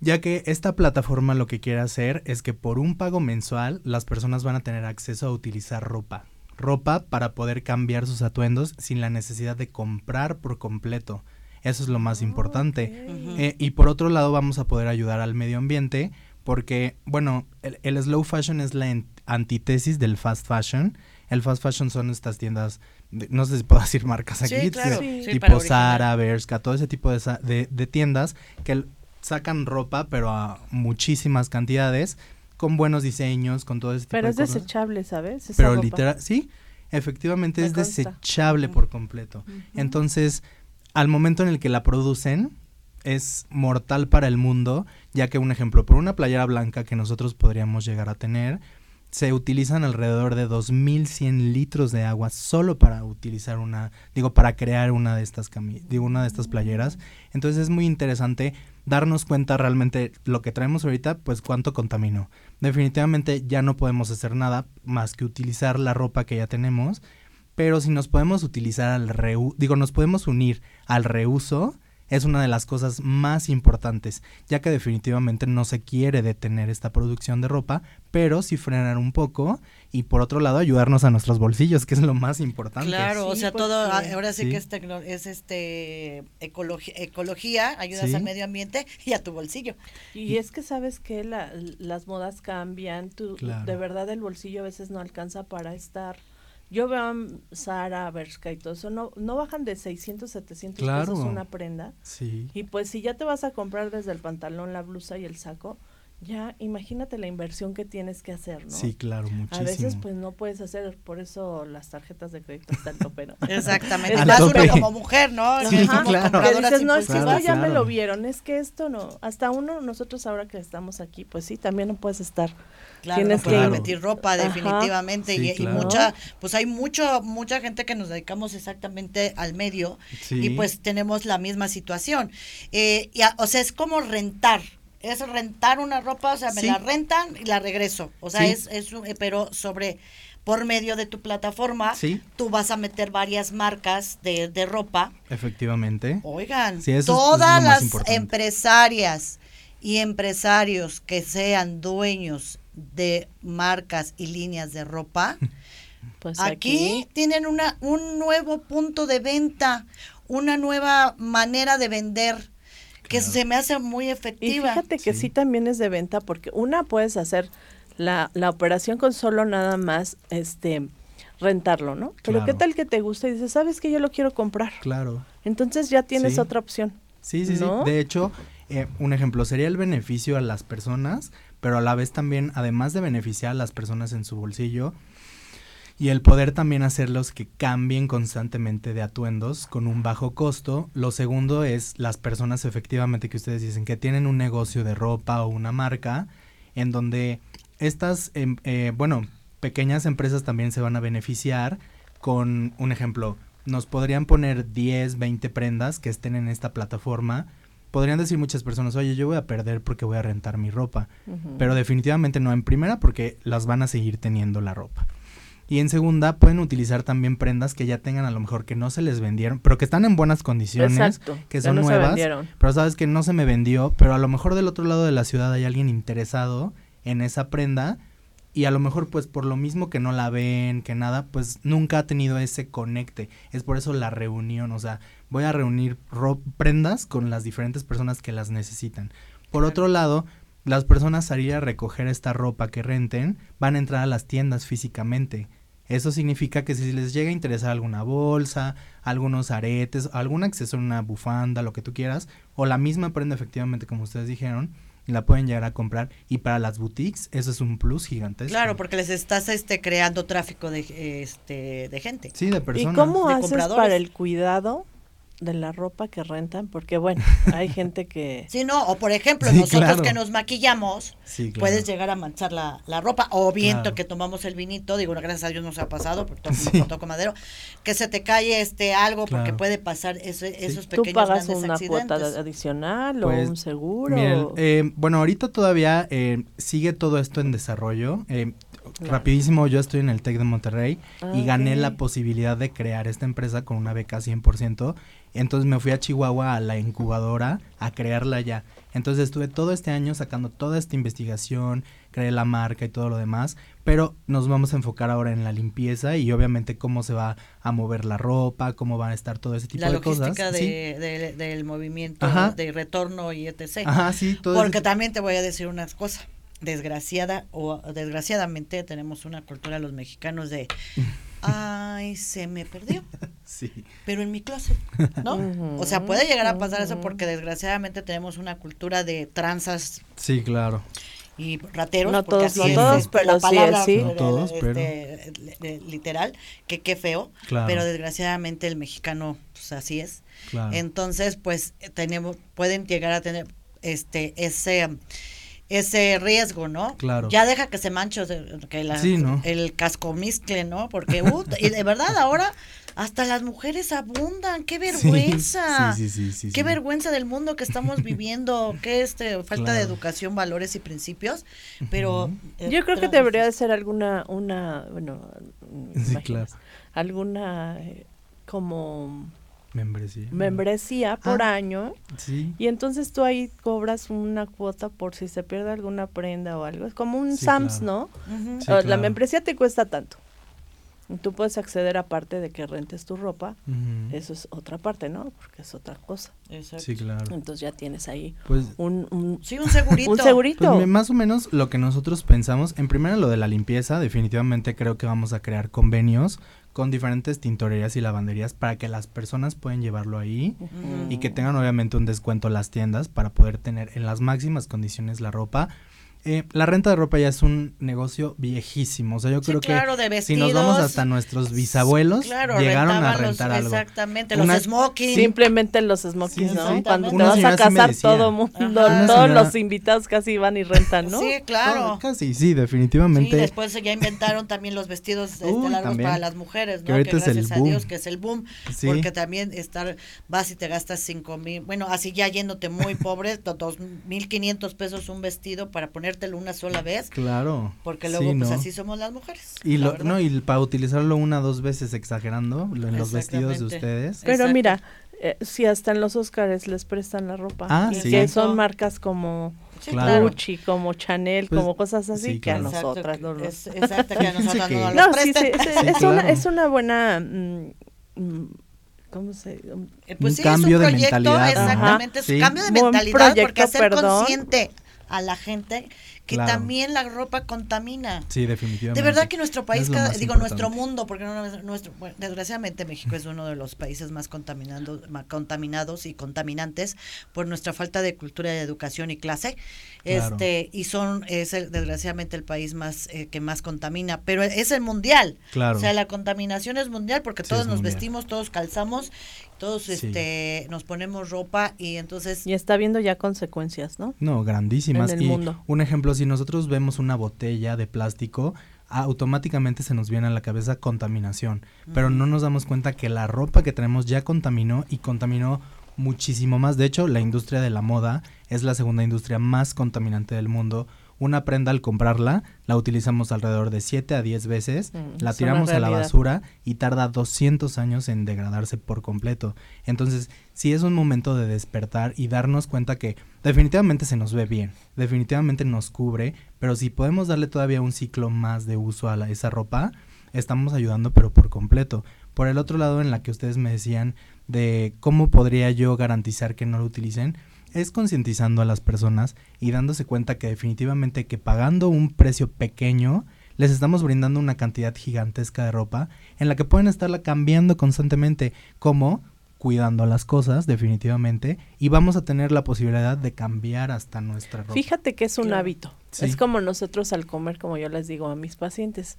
ya que esta plataforma lo que quiere hacer es que por un pago mensual las personas van a tener acceso a utilizar ropa. Ropa para poder cambiar sus atuendos sin la necesidad de comprar por completo. Eso es lo más importante. Eh, y por otro lado vamos a poder ayudar al medio ambiente porque, bueno, el, slow fashion es la antítesis del fast fashion. El fast fashion son estas tiendas, no sé si puedo decir marcas aquí, tipo Zara, Bershka, todo ese tipo de, de tiendas que sacan ropa, pero a muchísimas cantidades, con buenos diseños, con todo tipo pero de es desechable, ¿sabes? pero literal, sí, efectivamente es desechable por completo. Entonces, al momento en el que la producen, es mortal para el mundo, ya que un ejemplo, por una playera blanca que nosotros podríamos llegar a tener, se utilizan alrededor de 2100 litros de agua solo para utilizar una, digo, para crear una de estas digo, una de estas playeras. Entonces es muy interesante darnos cuenta realmente lo que traemos ahorita, pues cuánto contaminó. Definitivamente ya no podemos hacer nada más que utilizar la ropa que ya tenemos, pero si nos podemos utilizar al reuso, digo, nos podemos unir al reuso, es una de las cosas más importantes, ya que definitivamente no se quiere detener esta producción de ropa, pero sí frenar un poco y por otro lado ayudarnos a nuestros bolsillos, que es lo más importante. Claro, o sea, todo, ahora sí, que es, es este ecología, ecología ayudas al medio ambiente y a tu bolsillo. Y, es que sabes que las modas cambian, tú, de verdad el bolsillo a veces no alcanza para estar yo veo a Sara, Bershka y todo eso, no, no bajan de 600, 700 pesos una prenda. Sí. Y pues si ya te vas a comprar desde el pantalón, la blusa y el saco, ya imagínate la inversión que tienes que hacer, ¿no? Sí, claro, muchísimo. A veces pues no puedes hacer, por eso las tarjetas de crédito están tope, ¿no? Exactamente, es más uno como mujer, ¿no? Sí, claro. Que dices, no, es que esto ya me lo vieron, es que esto no, hasta uno, nosotros ahora que estamos aquí, pues sí, también no puedes estar Claro, Tienes que invertir ropa definitivamente y, mucha, pues hay mucho, mucha gente que nos dedicamos exactamente al medio y pues tenemos la misma situación. Eh, o sea, es como rentar, es rentar una ropa, o sea, me la rentan y la regreso. O sea, es, es, eh, pero sobre por medio de tu plataforma, tú vas a meter varias marcas de, de ropa. Efectivamente. Oigan, todas las empresarias y empresarios que sean dueños de marcas y líneas de ropa, pues aquí, tienen una, un nuevo punto de venta, una nueva manera de vender que se me hace muy efectiva. Y fíjate que sí. también es de venta porque una puedes hacer la, la operación con solo nada más este rentarlo, ¿no? Pero qué tal que te gusta y dices, "¿Sabes que yo lo quiero comprar?" Claro. Entonces ya tienes otra opción. Sí, sí, sí. De hecho, eh, un ejemplo sería el beneficio a las personas, pero a la vez también, además de beneficiar a las personas en su bolsillo, y el poder también hacerlos que cambien constantemente de atuendos con un bajo costo. Lo segundo es las personas efectivamente que ustedes dicen que tienen un negocio de ropa o una marca en donde estas, em, eh, bueno, pequeñas empresas también se van a beneficiar con un ejemplo. Nos podrían poner 10, 20 prendas que estén en esta plataforma podrían decir muchas personas, oye, yo voy a perder porque voy a rentar mi ropa. Pero definitivamente no en primera porque las van a seguir teniendo la ropa. Y en segunda, pueden utilizar también prendas que ya tengan a lo mejor que no se les vendieron, pero que están en buenas condiciones, que son nuevas. Pero sabes que no se me vendió, pero a lo mejor del otro lado de la ciudad hay alguien interesado en esa prenda y a lo mejor pues por lo mismo que no la ven, que nada, pues nunca ha tenido ese conecte. Es por eso la reunión, o sea, voy a reunir prendas con las diferentes personas que las necesitan. Por otro lado, las personas al ir a recoger esta ropa que renten van a entrar a las tiendas físicamente. Eso significa que si les llega a interesar alguna bolsa, algunos aretes, algún accesorio, una bufanda, lo que tú quieras, o la misma prenda efectivamente como ustedes dijeron, la pueden llegar a comprar y para las boutiques eso es un plus gigantesco. Claro, porque les estás este creando tráfico de este de gente. Sí, de personas. ¿Y cómo haces para el cuidado de la ropa que rentan, porque bueno, hay gente que... Sí, no, o por ejemplo, nosotros que nos maquillamos, puedes llegar a manchar la, la ropa, o viento que tomamos el vinito, digo, gracias a Dios nos ha pasado, por toco, madero, que se te cae este algo, porque puede pasar ese, esos pequeños ¿Tú pagas una cuota adicional o pues, un seguro? Eh, bueno, ahorita todavía eh, sigue todo esto en desarrollo. Eh, Rapidísimo, yo estoy en el TEC de Monterrey y gané la posibilidad de crear esta empresa con una beca 100%. Entonces me fui a Chihuahua a la incubadora a crearla ya. Entonces estuve todo este año sacando toda esta investigación, creé la marca y todo lo demás, pero nos vamos a enfocar ahora en la limpieza y obviamente cómo se va a mover la ropa, cómo van a estar todo ese tipo de cosas. La logística del movimiento de retorno y etc. Ajá, sí, todo Porque también te voy a decir unas cosas desgraciada o desgraciadamente tenemos una cultura los mexicanos de ay se me perdió. Sí. Pero en mi clase no o sea puede llegar a pasar eso porque desgraciadamente tenemos una cultura de tranzas. Sí claro. Y rateros no todos, no todos pero sí, no todos, este, literal que qué feo pero desgraciadamente el mexicano pues así es. Entonces pues tenemos pueden llegar a tener este ese ese riesgo, ¿no? Claro. Ya deja que se manche que la, el casco miscle, ¿no? Porque, uh, y de verdad, ahora hasta las mujeres abundan, qué vergüenza. Sí, sí, sí, qué vergüenza del mundo que estamos viviendo, qué este falta de educación, valores y principios, pero eh, yo creo que debería de ser alguna una, bueno, sí, claro. alguna eh, como Membresía. Membresía por Ah. año. Sí. Y entonces tú ahí cobras una cuota por si se pierde alguna prenda o algo. Es como un Sí, SAMS, claro. ¿no? Sí, La claro. membresía te cuesta tanto. Y tú puedes acceder aparte de que rentes tu ropa. Eso es otra parte, ¿no? Porque es otra cosa. Exacto. Sí, claro. Entonces ya tienes ahí Pues un, un, Sí, un segurito. un segurito. Pues más o menos lo que nosotros pensamos, en primera lo de la limpieza, definitivamente creo que vamos a crear convenios con diferentes tintorerías y lavanderías para que las personas puedan llevarlo ahí y que tengan obviamente un descuento las tiendas para poder tener en las máximas condiciones la ropa. Eh, la renta de ropa ya es un negocio viejísimo, o sea, yo Sí, creo claro, que de si nos vamos hasta nuestros bisabuelos Claro, llegaron a rentaban los- rentar algo. Exactamente, Una- los smoking. Simplemente los smokings, Sí, ¿no? sí. Cuando te vas a sí casar, decía. todo mundo, Ajá. Todos señora- los invitados casi van y rentan, ¿no? Sí, claro. Oh, Casi, sí, Sí, definitivamente. después ya inventaron también los vestidos este, largos también. para las mujeres, Que ¿no? Que, ahorita es el gracias a boom. Dios que es el boom, Sí. porque también estar, vas y te gastas cinco mil, bueno, así ya yéndote muy pobre, do- dos mil quinientos pesos un vestido para ponértelo una sola vez, Claro. porque Sí, luego pues así somos las mujeres. Y la lo, no, y para utilizarlo una o dos veces exagerando en los vestidos de ustedes. Pero Exacto. mira, eh, si hasta en los Oscars les prestan la ropa. Ah, y sí. Que son marcas como Sí, Claro. Gucci, como Chanel, Pues, como cosas así sí, que a nosotras no es, exacto, que a nosotras no nos No, lo sí, sí, Sí, es, una, claro. es una buena... mm, mm, ¿Cómo se...? um, Eh, Pues Un sí, cambio es de un proyecto, mentalidad, ¿no? exactamente, es Sí. un cambio de mentalidad porque hacer perdón. consciente a la gente que Claro. también la ropa contamina. Sí, definitivamente. De verdad que nuestro país, cada- más digo importante. nuestro mundo, porque no es nuestro, bueno, desgraciadamente México es uno de los países más contaminando, ma- contaminados y contaminantes por nuestra falta de cultura de educación y clase, Claro. este y son es el- desgraciadamente el país más eh, que más contamina, pero es el mundial, Claro. o sea la contaminación es mundial porque Sí, todos nos mundial. vestimos, todos calzamos, todos Sí. este nos ponemos ropa y entonces Y está viendo ya consecuencias, ¿no? No, grandísimas. En el y mundo. un ejemplo, si nosotros vemos una botella de plástico, automáticamente se nos viene a la cabeza contaminación, pero no nos damos cuenta que la ropa que tenemos ya contaminó y contaminó muchísimo más. De hecho, la industria de la moda es la segunda industria más contaminante del mundo. Una prenda al comprarla la utilizamos alrededor de 7 a 10 veces, Mm, la tiramos a la basura y tarda 200 años en degradarse por completo. Entonces, sí es un momento de despertar y darnos cuenta que definitivamente se nos ve bien, definitivamente nos cubre, pero si podemos darle todavía un ciclo más de uso a la- esa ropa, estamos ayudando pero por completo. Por el otro lado, en la que ustedes me decían de cómo podría yo garantizar que no lo utilicen, es concientizando a las personas y dándose cuenta que definitivamente que pagando un precio pequeño les estamos brindando una cantidad gigantesca de ropa en la que pueden estarla cambiando constantemente como cuidando las cosas definitivamente y vamos a tener la posibilidad de cambiar hasta nuestra ropa. Fíjate que es un Claro. hábito. Sí. Es como nosotros al comer, como yo les digo a mis pacientes.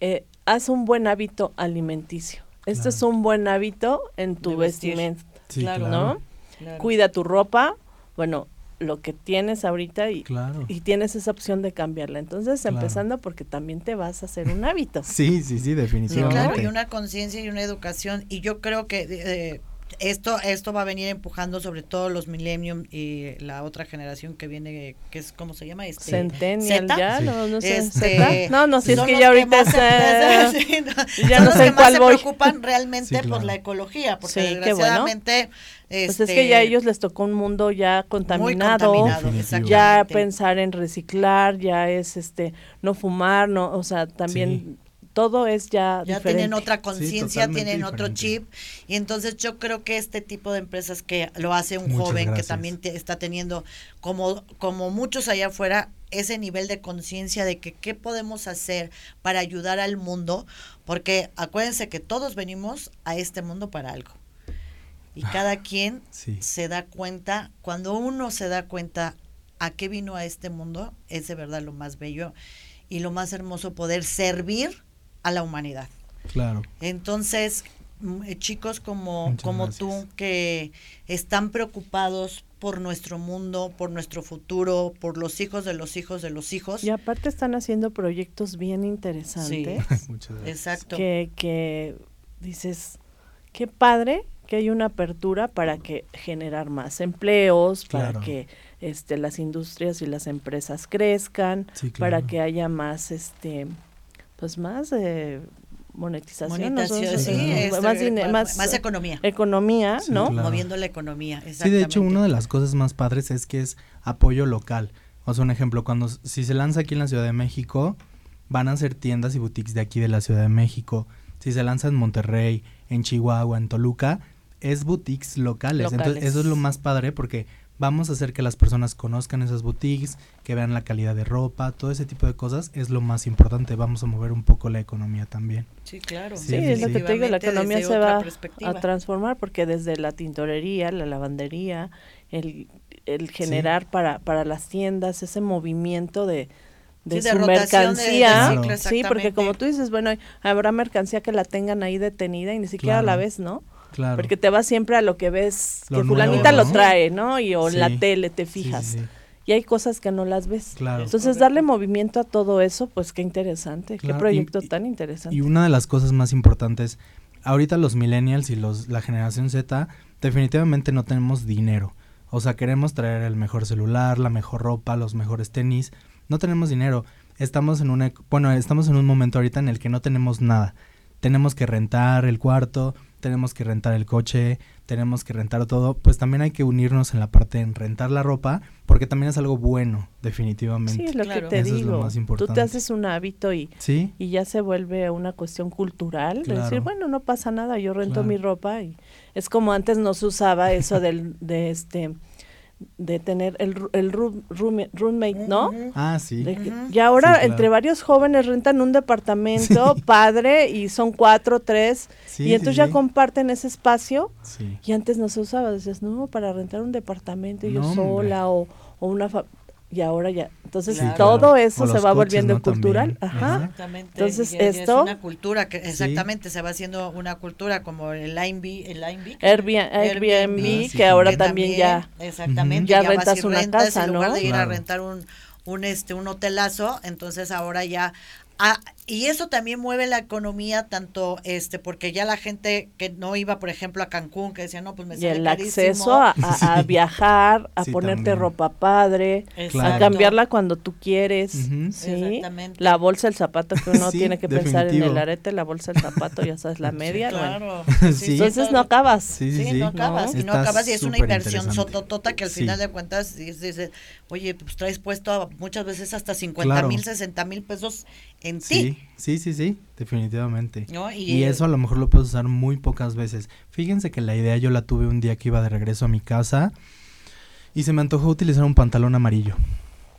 Eh, haz un buen hábito alimenticio. Esto Claro. es un buen hábito en tu vestimenta, Sí, claro, ¿no? Claro. Cuida tu ropa, bueno, lo que tienes ahorita y, Claro. y tienes esa opción de cambiarla. Entonces, Claro. empezando porque también te vas a hacer un hábito. Sí, sí, sí, Sí, definitivamente. claro, y una conciencia y una educación. Y yo creo que eh, esto esto va a venir empujando sobre todo los millennium y la otra generación que viene, que es, ¿cómo se llama? Este, Centennial Zeta. ya, Sí. no, no sé. Este, ¿Zeta? No, no, si es que ya ahorita más es, se- eh, sí, no, ya no sé se preocupan realmente Sí, por la ecología, porque Sí, qué bueno. Pues este, es que ya a ellos les tocó un mundo ya muy contaminado. exactamente. ya pensar en reciclar, ya es este no fumar, no, o sea, también todo es ya, ya diferente. tienen otra conciencia, tienen otro chip y entonces yo creo que este tipo de empresas que lo hace un Muchas joven que también te- está teniendo como como muchos allá afuera ese nivel de conciencia de que qué podemos hacer para ayudar al mundo, porque acuérdense que todos venimos a este mundo para algo. Y cada quien Sí. se da cuenta, cuando uno se da cuenta a qué vino a este mundo, es de verdad lo más bello y lo más hermoso poder servir a la humanidad. Claro. Entonces, mm, eh, chicos como, Muchas como gracias. tú que están preocupados por nuestro mundo, por nuestro futuro, por los hijos de los hijos de los hijos. Y aparte están haciendo proyectos bien interesantes Muchas gracias. Exacto. que, que dices, qué padre que hay una apertura para que generar más empleos, Claro. para que este las industrias y las empresas crezcan, Sí, para que haya más este pues más eh, monetización, más, economía. Economía, ¿no? Moviendo la economía, Sí, de hecho, una de las cosas más padres es que es apoyo local. O sea, un ejemplo, cuando si se lanza aquí en la Ciudad de México, van a ser tiendas y boutiques de aquí de la Ciudad de México. Si se lanza en Monterrey, en Chihuahua, en Toluca, es boutiques locales. Entonces, eso es lo más padre porque vamos a hacer que las personas conozcan esas boutiques, que vean la calidad de ropa, todo ese tipo de cosas es lo más importante. Vamos a mover un poco la economía también. Sí, claro. Sí, es lo que te digo, la economía se va a transformar porque desde la tintorería, la lavandería, el, el generar para, para las tiendas ese movimiento de, de su mercancía, sí, porque como tú dices, bueno, habrá mercancía que la tengan ahí detenida y ni siquiera la ves, ¿no? Claro. Porque te vas siempre a lo que ves, que fulanita lo trae, ¿no? Y o en la tele te fijas. y hay cosas que no las ves. Claro. Entonces, darle movimiento a todo eso, pues qué interesante, qué proyecto tan interesante. Y una de las cosas más importantes, ahorita los millennials y los la generación Z definitivamente no tenemos dinero. O sea, queremos traer el mejor celular, la mejor ropa, los mejores tenis. No tenemos dinero. Estamos en una bueno, estamos en un momento ahorita en el que no tenemos nada. Tenemos que rentar el cuarto, tenemos que rentar el coche, tenemos que rentar todo, pues también hay que unirnos en la parte de rentar la ropa, porque también es algo bueno, definitivamente. Sí, es lo que te digo. Tú te haces un hábito y, y ya se vuelve una cuestión cultural, de decir, bueno, no pasa nada, yo rento mi ropa y es como antes no se usaba eso del, de este de tener el, el roommate, ¿no? Ah, sí. Y ahora entre varios jóvenes rentan un departamento padre y son cuatro, tres, y entonces ya comparten ese espacio. Y antes no se usaba, decías, no, para rentar un departamento yo sola o, o una y ahora ya. Entonces todo eso se va volviendo cultural. Ajá. Exactamente. Entonces esto es una cultura que exactamente se va haciendo una cultura como el Airbnb, el Airbnb, que ahora también, ya exactamente ya, rentas una casa, en lugar de ir a rentar un un este un hotelazo, entonces ahora ya Ah, y eso también mueve la economía tanto este porque ya la gente que no iba por ejemplo a Cancún que decía no pues me y el acceso a, viajar a ponerte ropa padre a cambiarla cuando tú quieres. Sí. La bolsa el zapato que uno tiene que pensar en el arete la bolsa el zapato ya sabes la media claro. entonces no acabas. Sí, no acabas y no acabas y es una inversión sototota que al final de cuentas dices oye pues traes puesto muchas veces hasta 50 mil 60 mil pesos en sí, Sí, sí, sí, definitivamente. Y, eso a lo mejor lo puedes usar muy pocas veces. Fíjense que la idea yo la tuve un día que iba de regreso a mi casa y se me antojó utilizar un pantalón amarillo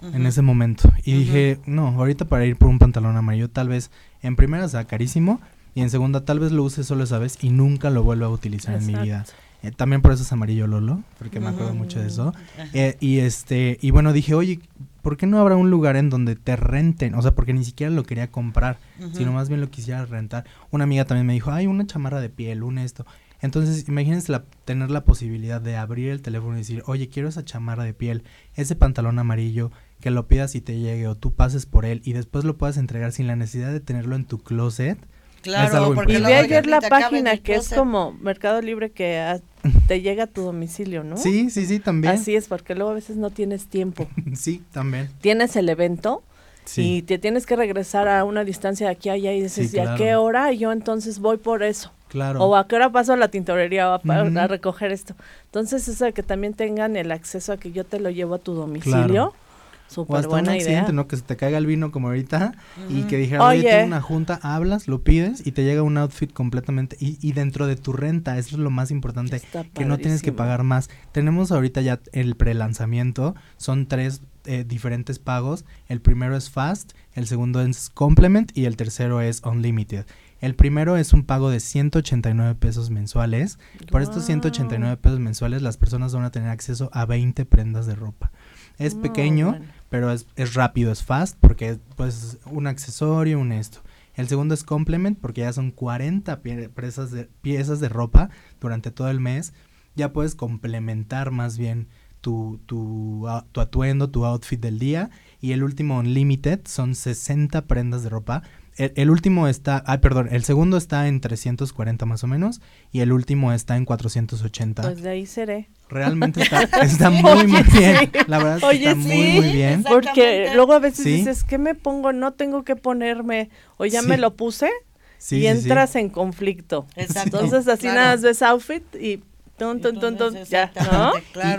en ese momento. Y dije, no, ahorita para ir por un pantalón amarillo tal vez en primera sea carísimo y en segunda tal vez lo use solo esa vez y nunca lo vuelva a utilizar en mi vida. Eh, también por eso es amarillo Lolo, porque me acuerdo mucho de eso. Eh, y este, y bueno, dije, oye, ¿por qué no habrá un lugar en donde te renten? O sea, porque ni siquiera lo quería comprar, sino más bien lo quisiera rentar. Una amiga también me dijo, ay, una chamarra de piel, un esto. Entonces, imagínense la, tener la posibilidad de abrir el teléfono y decir, oye, quiero esa chamarra de piel, ese pantalón amarillo, que lo pidas y te llegue o tú pases por él y después lo puedas entregar sin la necesidad de tenerlo en tu closet Claro, porque y vi ayer la página que es como Mercado Libre que te llega a tu domicilio, ¿no? Sí, sí, sí, también. Así es, porque luego a veces no tienes tiempo. sí, también. Tienes el evento y te tienes que regresar a una distancia de aquí a allá y dices, ¿y a qué hora? Y yo entonces voy por eso. Claro. O a qué hora paso a la tintorería a, recoger esto. Entonces, eso de que también tengan el acceso a que yo te lo llevo a tu domicilio o hasta un accidente, ¿no? Que se te caiga el vino como ahorita y que dijera, oye, tengo una junta, hablas, lo pides y te llega un outfit completamente y, y dentro de tu renta, eso es lo más importante, que no tienes que pagar más. Tenemos ahorita ya el prelanzamiento, son tres eh, diferentes pagos, el primero es fast, el segundo es complement y el tercero es unlimited. El primero es un pago de 189 pesos mensuales. Por estos 189 pesos mensuales las personas van a tener acceso a 20 prendas de ropa. Es pequeño, pero es, es rápido, es fast, porque es pues, un accesorio, un esto. El segundo es complement, porque ya son 40 piezas de, piezas de ropa durante todo el mes. Ya puedes complementar más bien tu, tu, tu atuendo, tu outfit del día. Y el último Unlimited son 60 prendas de ropa el, último está, ah, perdón, el segundo está en 340 más o menos y el último está en 480. Pues de ahí seré. Realmente está, está muy, muy bien. La verdad es que está muy, muy bien. Porque luego a veces dices, ¿qué me pongo? No tengo que ponerme, o ya me lo puse. y entras en conflicto. Entonces así nada más ves outfit y ya,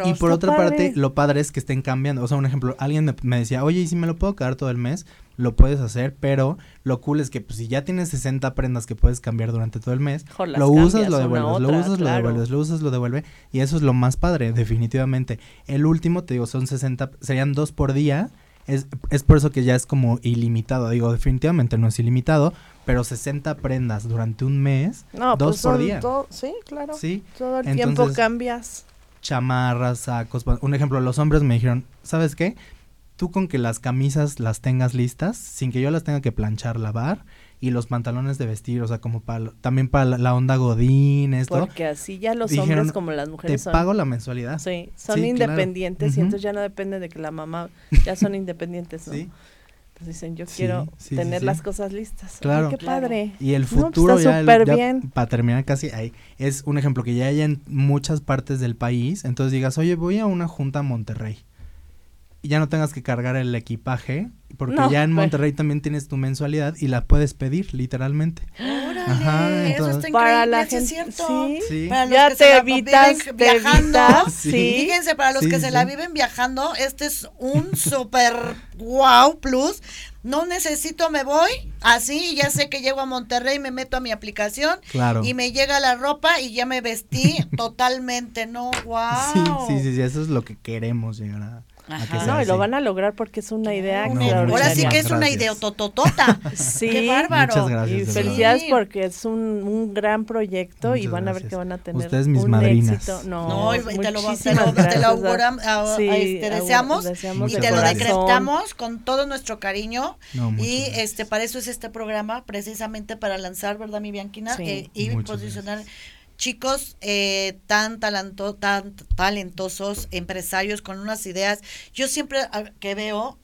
y, por otra parte, lo padre es que estén cambiando. O sea, un ejemplo, alguien me, decía, oye, ¿y si me lo puedo quedar todo el mes? Lo puedes hacer, pero lo cool es que pues, si ya tienes 60 prendas que puedes cambiar durante todo el mes, lo usas, lo devuelves, lo usas, lo devuelves, lo usas, lo devuelve. Y eso es lo más padre, definitivamente. El último, te digo, son 60, serían dos por día. Es, es por eso que ya es como ilimitado. Digo, definitivamente no es ilimitado, pero 60 prendas durante un mes, no, dos pues por día. sí, claro. Sí. Todo el tiempo cambias. Chamarras, sacos. Un ejemplo, los hombres me dijeron, ¿sabes qué? Tú con que las camisas las tengas listas, sin que yo las tenga que planchar, lavar, y los pantalones de vestir, o sea, como para también para la, onda godín, esto. Porque así ya los hombres como las mujeres te pago la mensualidad. Sí, son independientes y entonces ya no depende de que la mamá, ya son independientes, ¿no? Sí dicen, yo quiero tener las cosas listas. Claro. qué padre. Y el pues, futuro ya, para terminar casi ahí, es un ejemplo que ya hay en muchas partes del país. Entonces digas, oye, voy a una junta a Monterrey. Y ya no tengas que cargar el equipaje, porque ya en Monterrey también tienes tu mensualidad y la puedes pedir, literalmente. Ajá, eso está para la gente, cierto. Sí, Para los ya que te se evitas, viajando. Fíjense, para los que se la viven viajando, este es un super wow plus. No necesito, me voy así, ya sé que llego a Monterrey, me meto a mi aplicación y me llega la ropa y ya me vestí totalmente, ¿no? Wow. Sí, sí, sí, eso es lo que queremos llegar a no, y lo van a lograr porque es una idea Ahora sí que es una idea tototota. sí, Qué bárbaro. Muchas gracias. Y felicidades porque es un, un gran proyecto y van a ver que van a tener Ustedes mis madrinas. Éxito. No, no te lo, te lo, te lo auguram, sí, este, deseamos, y te lo decretamos con todo nuestro cariño. y este para eso es este programa, precisamente para lanzar, ¿verdad, mi Bianquina? Eh, y posicionar chicos eh, tan, talento, tan talentosos, empresarios con unas ideas. Yo siempre ah, que veo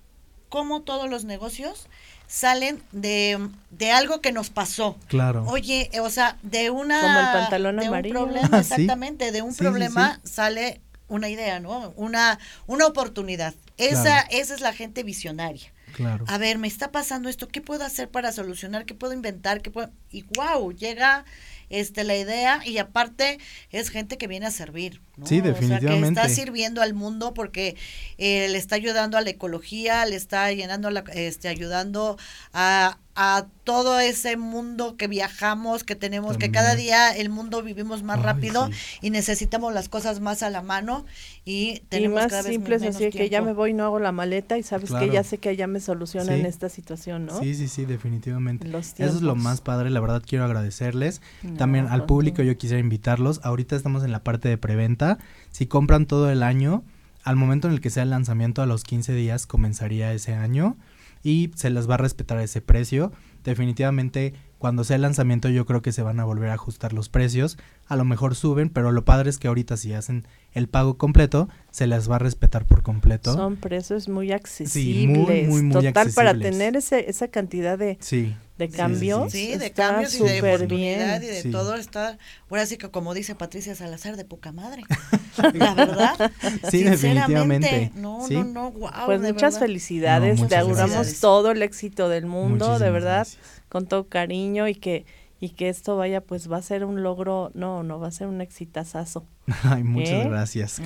cómo todos los negocios salen de, de algo que nos pasó. Claro. Oye, o sea, de una... Como el pantalón de amarillo. Un problema, exactamente, de un problema sale una idea, ¿no? Una, una oportunidad. Esa, esa es la gente visionaria. Claro. A ver, me está pasando esto, ¿qué puedo hacer para solucionar? ¿Qué puedo inventar? ¿Qué puedo? Y wow, llega este la idea y aparte es gente que viene a servir. Sí, definitivamente. que está sirviendo al mundo porque eh, le está ayudando a la ecología, le está llenando, la, este, ayudando a, a todo ese mundo que viajamos, que tenemos, que cada día el mundo vivimos más rápido y necesitamos las cosas más a la mano y tenemos y más simples así que ya me voy no hago la maleta y sabes que ya sé que ya me solucionan esta situación, ¿no? Sí, sí, sí, definitivamente. Eso es lo más padre, la verdad quiero agradecerles. También al pues público yo quisiera invitarlos. Ahorita estamos en la parte de preventa. Si compran todo el año, al momento en el que sea el lanzamiento a los 15 días comenzaría ese año y se les va a respetar ese precio. Definitivamente cuando sea el lanzamiento yo creo que se van a volver a ajustar los precios, a lo mejor suben, pero lo padre es que ahorita si hacen el pago completo, se les va a respetar por completo. Son precios muy accesibles, muy, muy, total para tener ese, esa cantidad de, sí de cambios. Sí, de cambios y de oportunidad y de todo está, ahora sí que como dice Patricia Salazar, de poca madre. la verdad. Sí, definitivamente. No, no, no, wow. Pues muchas felicidades, te auguramos todo el éxito del mundo, de verdad, con todo cariño y que y que esto vaya, pues va a ser un logro, no, no, va a ser un exitazazo. Ay, muchas ¿Eh? gracias.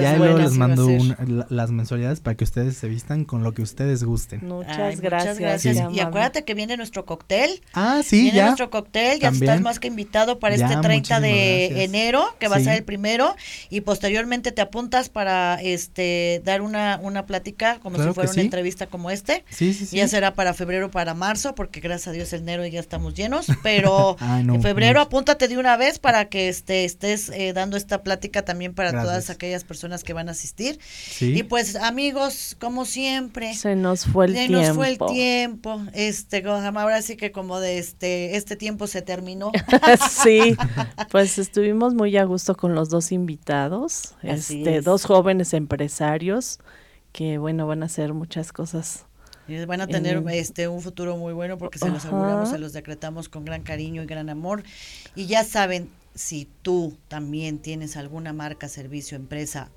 ya luego les mando las mensualidades para que ustedes se vistan con lo que ustedes gusten. Muchas gracias. Muchas gracias. Y acuérdate que viene nuestro cóctel. Ah, sí, viene nuestro cóctel, ya estás más que invitado para este 30 de enero, que va a ser el primero, y posteriormente te apuntas para este dar una, una plática, como si fuera una entrevista como este. Sí, sí, sí. Ya será para febrero para marzo, porque gracias a Dios el enero ya estamos llenos, pero en febrero apúntate de una vez para que este, estés eh, dando esta plática también para todas aquellas personas que van a asistir. Y pues amigos, como siempre. Se nos fue el tiempo. Se nos fue el tiempo. Este, ahora sí que como de este, este tiempo se terminó. sí, pues estuvimos muy a gusto con los dos invitados, este, dos jóvenes empresarios que bueno, van a hacer muchas cosas van a tener este un futuro muy bueno porque se los auguramos, se los decretamos con gran cariño y gran amor. Y ya saben, si tú también tienes alguna marca, servicio, empresa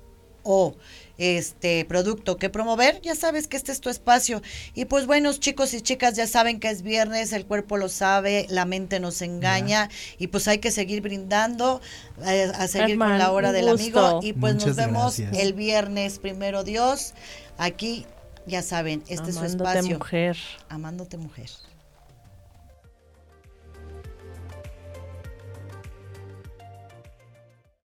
o este producto que promover, ya sabes que este es tu espacio. Y pues buenos chicos y chicas, ya saben que es viernes, el cuerpo lo sabe, la mente nos engaña y pues hay que seguir brindando, eh, a seguir con la hora del amigo y pues nos vemos el viernes, primero Dios, aquí ya saben, este es su espacio. mujer. Amándote mujer.